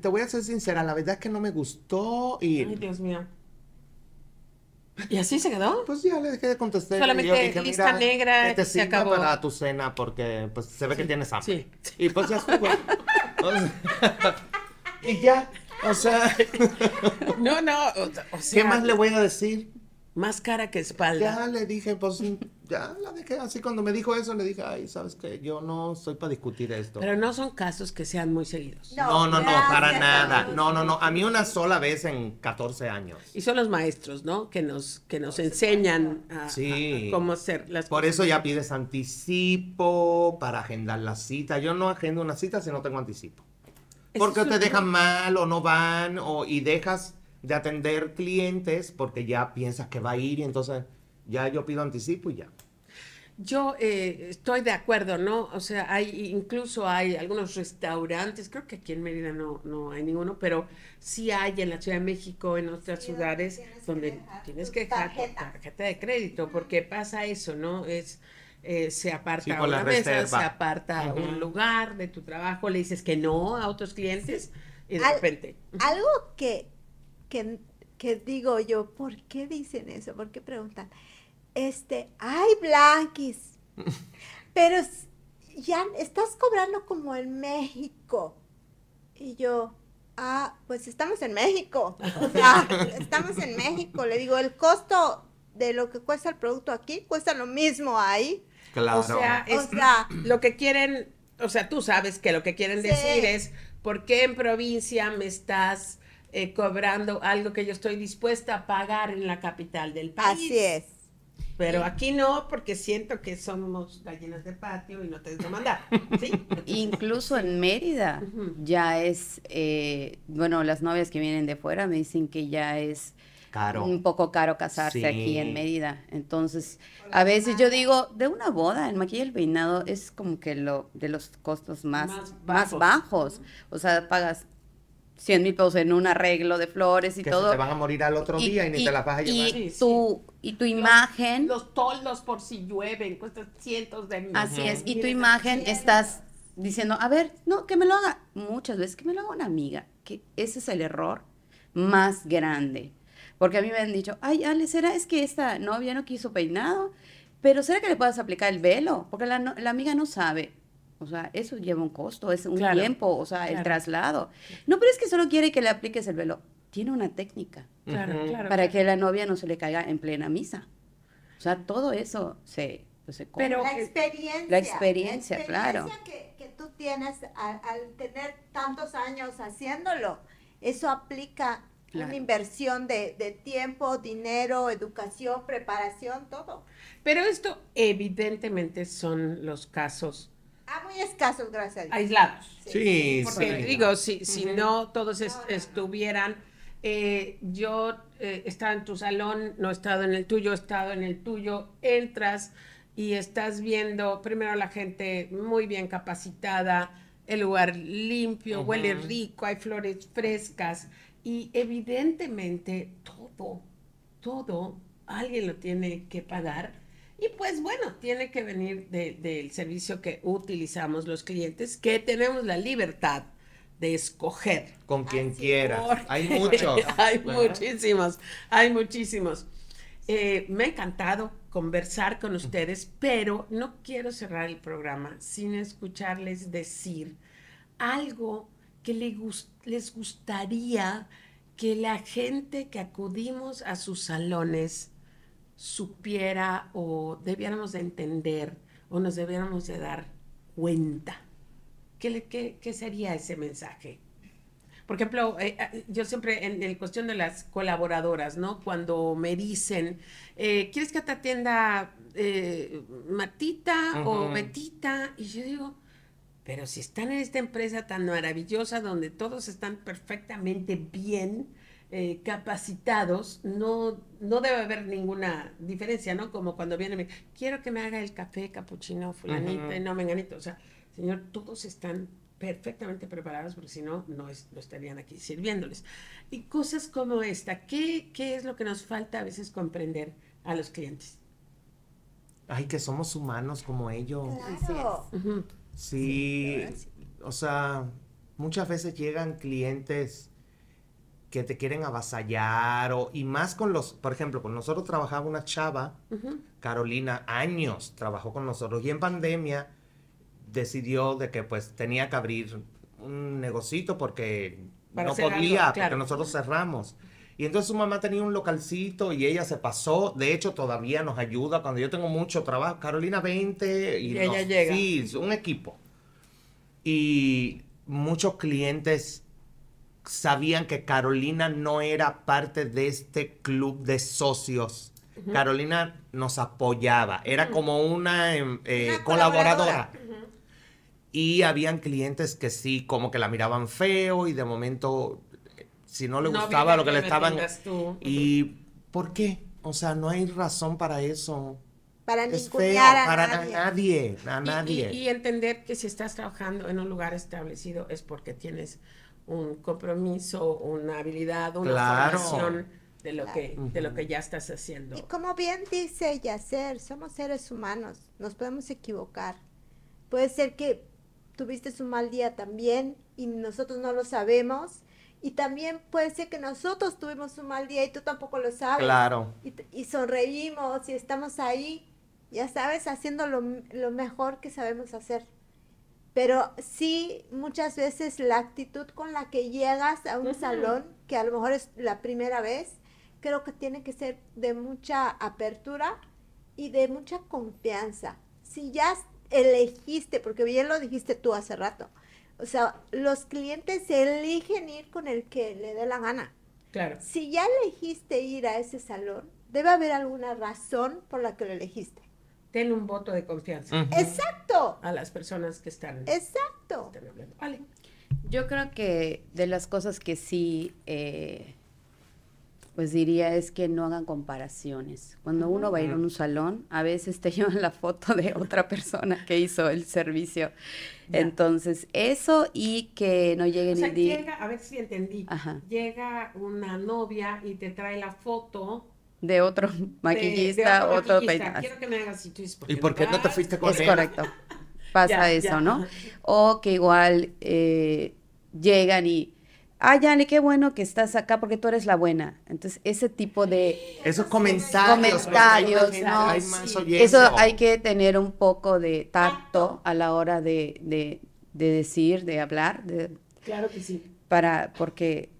Te voy a ser sincera, la verdad es que no me gustó y... Ay, Dios mío. ¿Y así se quedó? Pues ya le dejé de contestar. Solamente yo lista negra este se acabó. para tu cena porque pues se ve que tienes hambre. Sí. Y pues ya estuvo. y ya, o sea... no, no, o sea... ¿Qué más le voy a decir? Más cara que espalda. Ya le dije, pues ya la dejé así. Cuando me dijo eso, le dije, ay, sabes que yo no soy para discutir esto. Pero no son casos que sean muy seguidos. No, no, no, para nada. No, no, no. A mí una sola vez en 14 años. Y son los maestros, ¿no? Que nos, que nos enseñan a, cómo hacer las Por eso ya pides anticipo para agendar la cita. Yo no agendo una cita si no tengo anticipo. Porque te dejan mal o no van o, y dejas de atender clientes porque ya piensas que va a ir y entonces ya yo pido anticipo y ya. Yo eh, estoy de acuerdo, ¿no? O sea, hay incluso hay algunos restaurantes, creo que aquí en Mérida no, no hay ninguno, pero sí hay en la Ciudad de México, en otras ciudades, donde tienes que dejar tarjeta. tarjeta de crédito, porque pasa eso, ¿no? Es eh, se aparta una mesa, se aparta un lugar de tu trabajo, le dices que no a otros clientes y de repente. Algo que que, que digo yo, ¿por qué dicen eso? ¿Por qué preguntan? Este, ay, Blanquis, pero ya estás cobrando como en México. Y yo, ah, pues estamos en México. O sea, estamos en México. Le digo, el costo de lo que cuesta el producto aquí cuesta lo mismo ahí. Claro. O sea, es, lo que quieren, o sea, tú sabes que lo que quieren decir es, ¿por qué en provincia me estás eh, cobrando algo que yo estoy dispuesta a pagar en la capital del país. Así es. Pero aquí no, porque siento que somos gallinas de patio y no te debo mandar. ¿sí? Incluso en Mérida ya es, eh, bueno, las novias que vienen de fuera me dicen que ya es caro. un poco caro casarse aquí en Mérida. Entonces, a veces yo digo, de una boda, el maquillaje y el peinado es como que lo de los costos más, más bajos. O sea, pagas 100 mil pesos en un arreglo de flores y todo. Que te van a morir al otro día y ni te las vas a llevar. Y, tu, y tu imagen. Los, toldos por si llueven, cuestan cientos de miles. Así es. Y tu imagen estás diciendo, a ver, no, que me lo haga. Muchas veces que me lo haga una amiga. Que ese es el error más grande. Porque a mí me han dicho, ay, Ale, ¿será es que esta novia no quiso peinado? Pero ¿será que le puedas aplicar el velo? Porque la, la amiga no sabe. O sea, eso lleva un costo, es un tiempo, o sea, el traslado. No, pero es que solo quiere que le apliques el velo. Tiene una técnica para que la novia no se le caiga en plena misa. O sea, todo eso se, pues, se Pero la experiencia. La experiencia, claro. La experiencia que, tú tienes al, tener tantos años haciéndolo, eso aplica una inversión de, de, tiempo, dinero, educación, preparación, todo. Pero esto evidentemente son los casos Ah, muy escasos, gracias a Dios. Aislados. Sí, Porque digo, si, si no todos estuvieran... Eh, yo eh, estaba en tu salón, no he estado en el tuyo, he estado en el tuyo, entras y estás viendo primero la gente muy bien capacitada, el lugar limpio, huele rico, hay flores frescas y evidentemente todo todo alguien lo tiene que pagar. Y pues bueno, tiene que venir del servicio que utilizamos los clientes, que tenemos la libertad de escoger. Con quien quiera. Hay muchos. hay muchísimos, hay muchísimos. Eh, me ha encantado conversar con ustedes, pero no quiero cerrar el programa sin escucharles decir algo que les gustaría que la gente que acudimos a sus salones supiera o debiéramos de entender o nos debiéramos de dar cuenta. ¿Qué, qué, qué sería ese mensaje? Por ejemplo, eh, eh, yo siempre en, el cuestión de las colaboradoras, ¿no? Cuando me dicen, eh, ¿quieres que te atienda Matita o Betita? Y yo digo, pero si están en esta empresa tan maravillosa donde todos están perfectamente bien eh, capacitados, no, no debe haber ninguna diferencia, ¿no? Como cuando viene, quiero que me haga el café, capuchino, fulanito, y no, menganito. O sea, señor, todos están perfectamente preparados porque si no, no, estarían aquí sirviéndoles. Y cosas como esta, ¿qué, ¿qué es lo que nos falta a veces comprender a los clientes? Ay, que somos humanos como ellos. Claro. Sí, o sea, muchas veces llegan clientes que te quieren avasallar o, y más con los, por ejemplo, con nosotros trabajaba una chava, Carolina, años trabajó con nosotros y en pandemia decidió de que pues tenía que abrir un negocito porque no podía, porque nosotros cerramos. Y entonces su mamá tenía un localcito y ella se pasó. De hecho, todavía nos ayuda cuando yo tengo mucho trabajo. Carolina 20 y, ella llega. Sí, un equipo. Y muchos clientes sabían que Carolina no era parte de este club de socios. Carolina nos apoyaba, era como una, em, eh, colaboradora. Y habían clientes que sí, como que la miraban feo y de momento si no le gustaba lo que, le estaban... ¿Y por qué? O sea, no hay razón para eso. Para es feo, a para nadie, a nadie. Y, entender que si estás trabajando en un lugar establecido es porque tienes un compromiso, una habilidad, una formación de lo que de lo que ya estás haciendo. Y como bien dice Yacer, somos seres humanos, nos podemos equivocar. Puede ser que tuviste un mal día también y nosotros no lo sabemos y también puede ser que nosotros tuvimos un mal día y tú tampoco lo sabes. Claro. Y, sonreímos y estamos ahí, ya sabes, haciendo lo, mejor que sabemos hacer. Pero sí, muchas veces la actitud con la que llegas a un salón, que a lo mejor es la primera vez, creo que tiene que ser de mucha apertura y de mucha confianza. Si ya elegiste, porque bien lo dijiste tú hace rato, o sea, los clientes eligen ir con el que le dé la gana. Claro. Si ya elegiste ir a ese salón, debe haber alguna razón por la que lo elegiste. Ten un voto de confianza. Exacto. A las personas que están. Exacto. vale. Yo creo que de las cosas que sí eh, pues diría es que no hagan comparaciones. Cuando uno va a ir a un salón, a veces te llevan la foto de otra persona que hizo el servicio. Entonces, eso y que no lleguen o sea, llega, a ver si entendí. Llega una novia y te trae la foto de otro maquillista, otro, peinado. Quiero que me hagas y tú ¿Y por qué no te fuiste con Es correcto. Pasa eso, ¿no? O que igual eh, llegan y ah, Yanni, qué bueno que estás acá porque tú eres la buena. Entonces, ese tipo de esos comentarios, comentarios ¿no? eso hay que tener un poco de tacto a la hora de, de, decir, de hablar. De, claro que sí. Para, porque,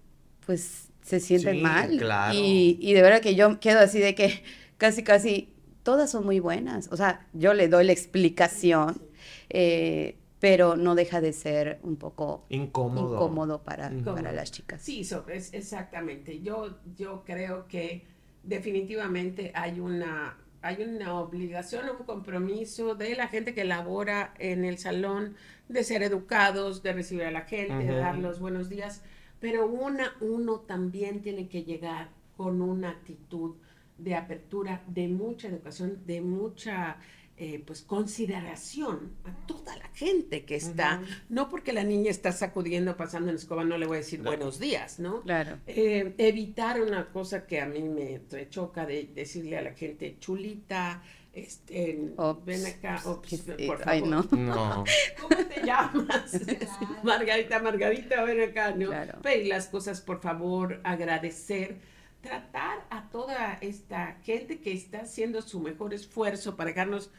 pues, se sienten mal. Claro. Y, y de verdad que yo quedo así de que casi, casi, todas son muy buenas. O sea, yo le doy la explicación. Eh, pero no deja de ser un poco incómodo, incómodo para, para las chicas. Sí, es, exactamente. Yo, yo creo que definitivamente hay una, hay una obligación, un compromiso de la gente que labora en el salón de ser educados, de recibir a la gente, de dar los buenos días, pero una, uno también tiene que llegar con una actitud de apertura, de mucha educación, de mucha eh, pues consideración a toda la gente que está, no porque la niña está sacudiendo, pasando en escoba, no le voy a decir buenos días, ¿no? Claro. Eh, evitar una cosa que a mí me choca de decirle a la gente chulita, este, ven acá, ops, por favor. no. ¿Cómo te llamas? Margarita, Margarita, ven acá, ¿no? Pedir las cosas, por favor, agradecer tratar a toda esta gente que está haciendo su mejor esfuerzo para dejarnos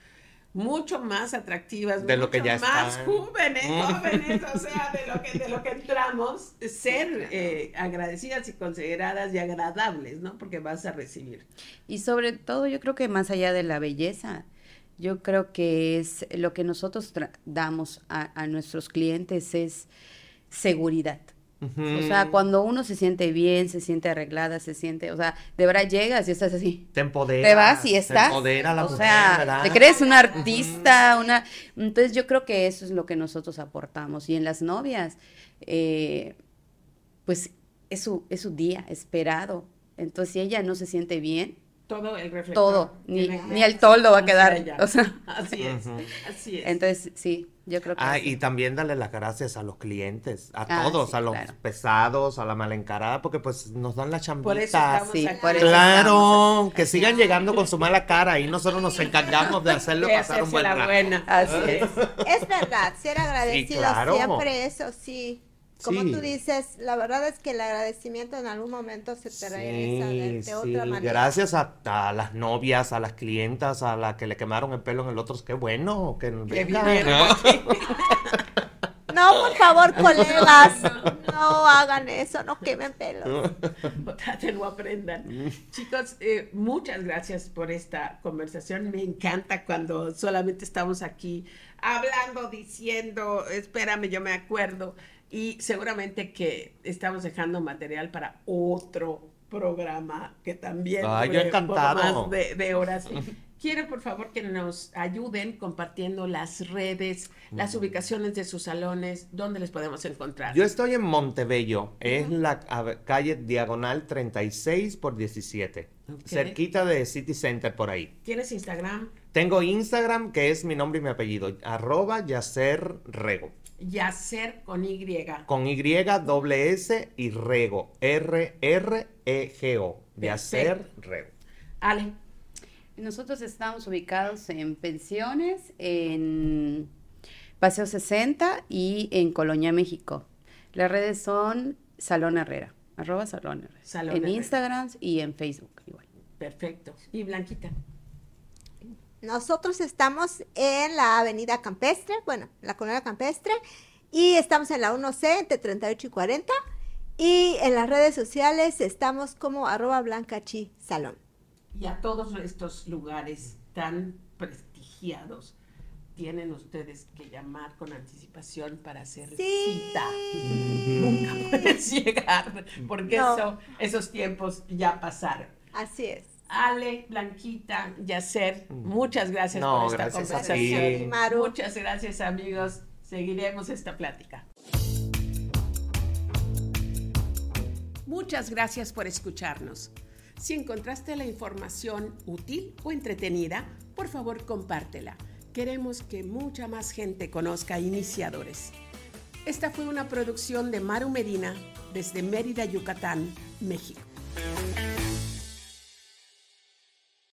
mucho más atractivas, de lo que ya más jóvenes, jóvenes, o sea, de lo que, de lo que entramos, ser eh, agradecidas y consideradas y agradables, ¿no? Porque vas a recibir. Y sobre todo yo creo que más allá de la belleza, yo creo que es lo que nosotros damos a, a nuestros clientes es seguridad. O sea, cuando uno se siente bien, se siente arreglada, se siente, o sea, de verdad llegas y estás así. Te empodera. Te vas y estás. Te empodera la o sea, te crees una artista, una. Entonces yo creo que eso es lo que nosotros aportamos. Y en las novias, eh, pues es su, es su día esperado. Entonces si ella no se siente bien, todo el reflector. Todo, ni, ni el toldo va a quedar. O sea, así es, así es. Entonces, sí, yo creo que. Ah, y también darle las gracias a los clientes, a ah, todos, a los pesados, a la mal encarada, porque pues nos dan la chambita. Por eso sí, por eso claro, que sigan llegando con su mala cara y nosotros nos encargamos de hacerlo pasar un buen rato. Así es. es verdad, ser agradecidos siempre, eso sí. Como tú dices, la verdad es que el agradecimiento en algún momento se te regresa de, otra manera. Gracias a, las novias, a las clientas, a la que le quemaron el pelo en el otro. Qué bueno que ¿no? no, por favor, colegas, no hagan eso, no quemen pelo. Traten o aprendan. Chicos, eh, muchas gracias por esta conversación. Me encanta cuando solamente estamos aquí hablando, diciendo, espérame, yo me acuerdo. Y seguramente que estamos dejando material para otro programa que también Ay, yo encantado. más de, horas. Quiero por favor que nos ayuden compartiendo las redes, las ubicaciones de sus salones, dónde les podemos encontrar. Yo estoy en Montebello, es la calle diagonal 36 por 17, cerquita de City Center por ahí. ¿Tienes Instagram? Tengo Instagram que es mi nombre y mi apellido, arroba Yacer Rego. Yacer con Y. Con Y, doble S y Rego. R-R-E-G-O. Yacer Rego. Ale. Nosotros estamos ubicados en pensiones, en Paseo 60 y en Colonia, México. Las redes son Salón Herrera, arroba Salón Herrera. en Instagram y en Facebook igual. Perfecto. Y Blanquita. Nosotros estamos en la Avenida Campestre, bueno, la Colonia Campestre, y estamos en la 1C entre 38 y 40. Y en las redes sociales estamos como arroba blancachi salón. Y a todos estos lugares tan prestigiados, tienen ustedes que llamar con anticipación para hacer cita. Nunca puedes llegar, porque eso, esos tiempos ya pasaron. Así es. Ale, Blanquita, Yacer, muchas gracias por esta conversación. Muchas gracias amigos. Seguiremos esta plática. Muchas gracias por escucharnos. Si encontraste la información útil o entretenida, por favor compártela. Queremos que mucha más gente conozca iniciadores. Esta fue una producción de Maru Medina desde Mérida, Yucatán, México.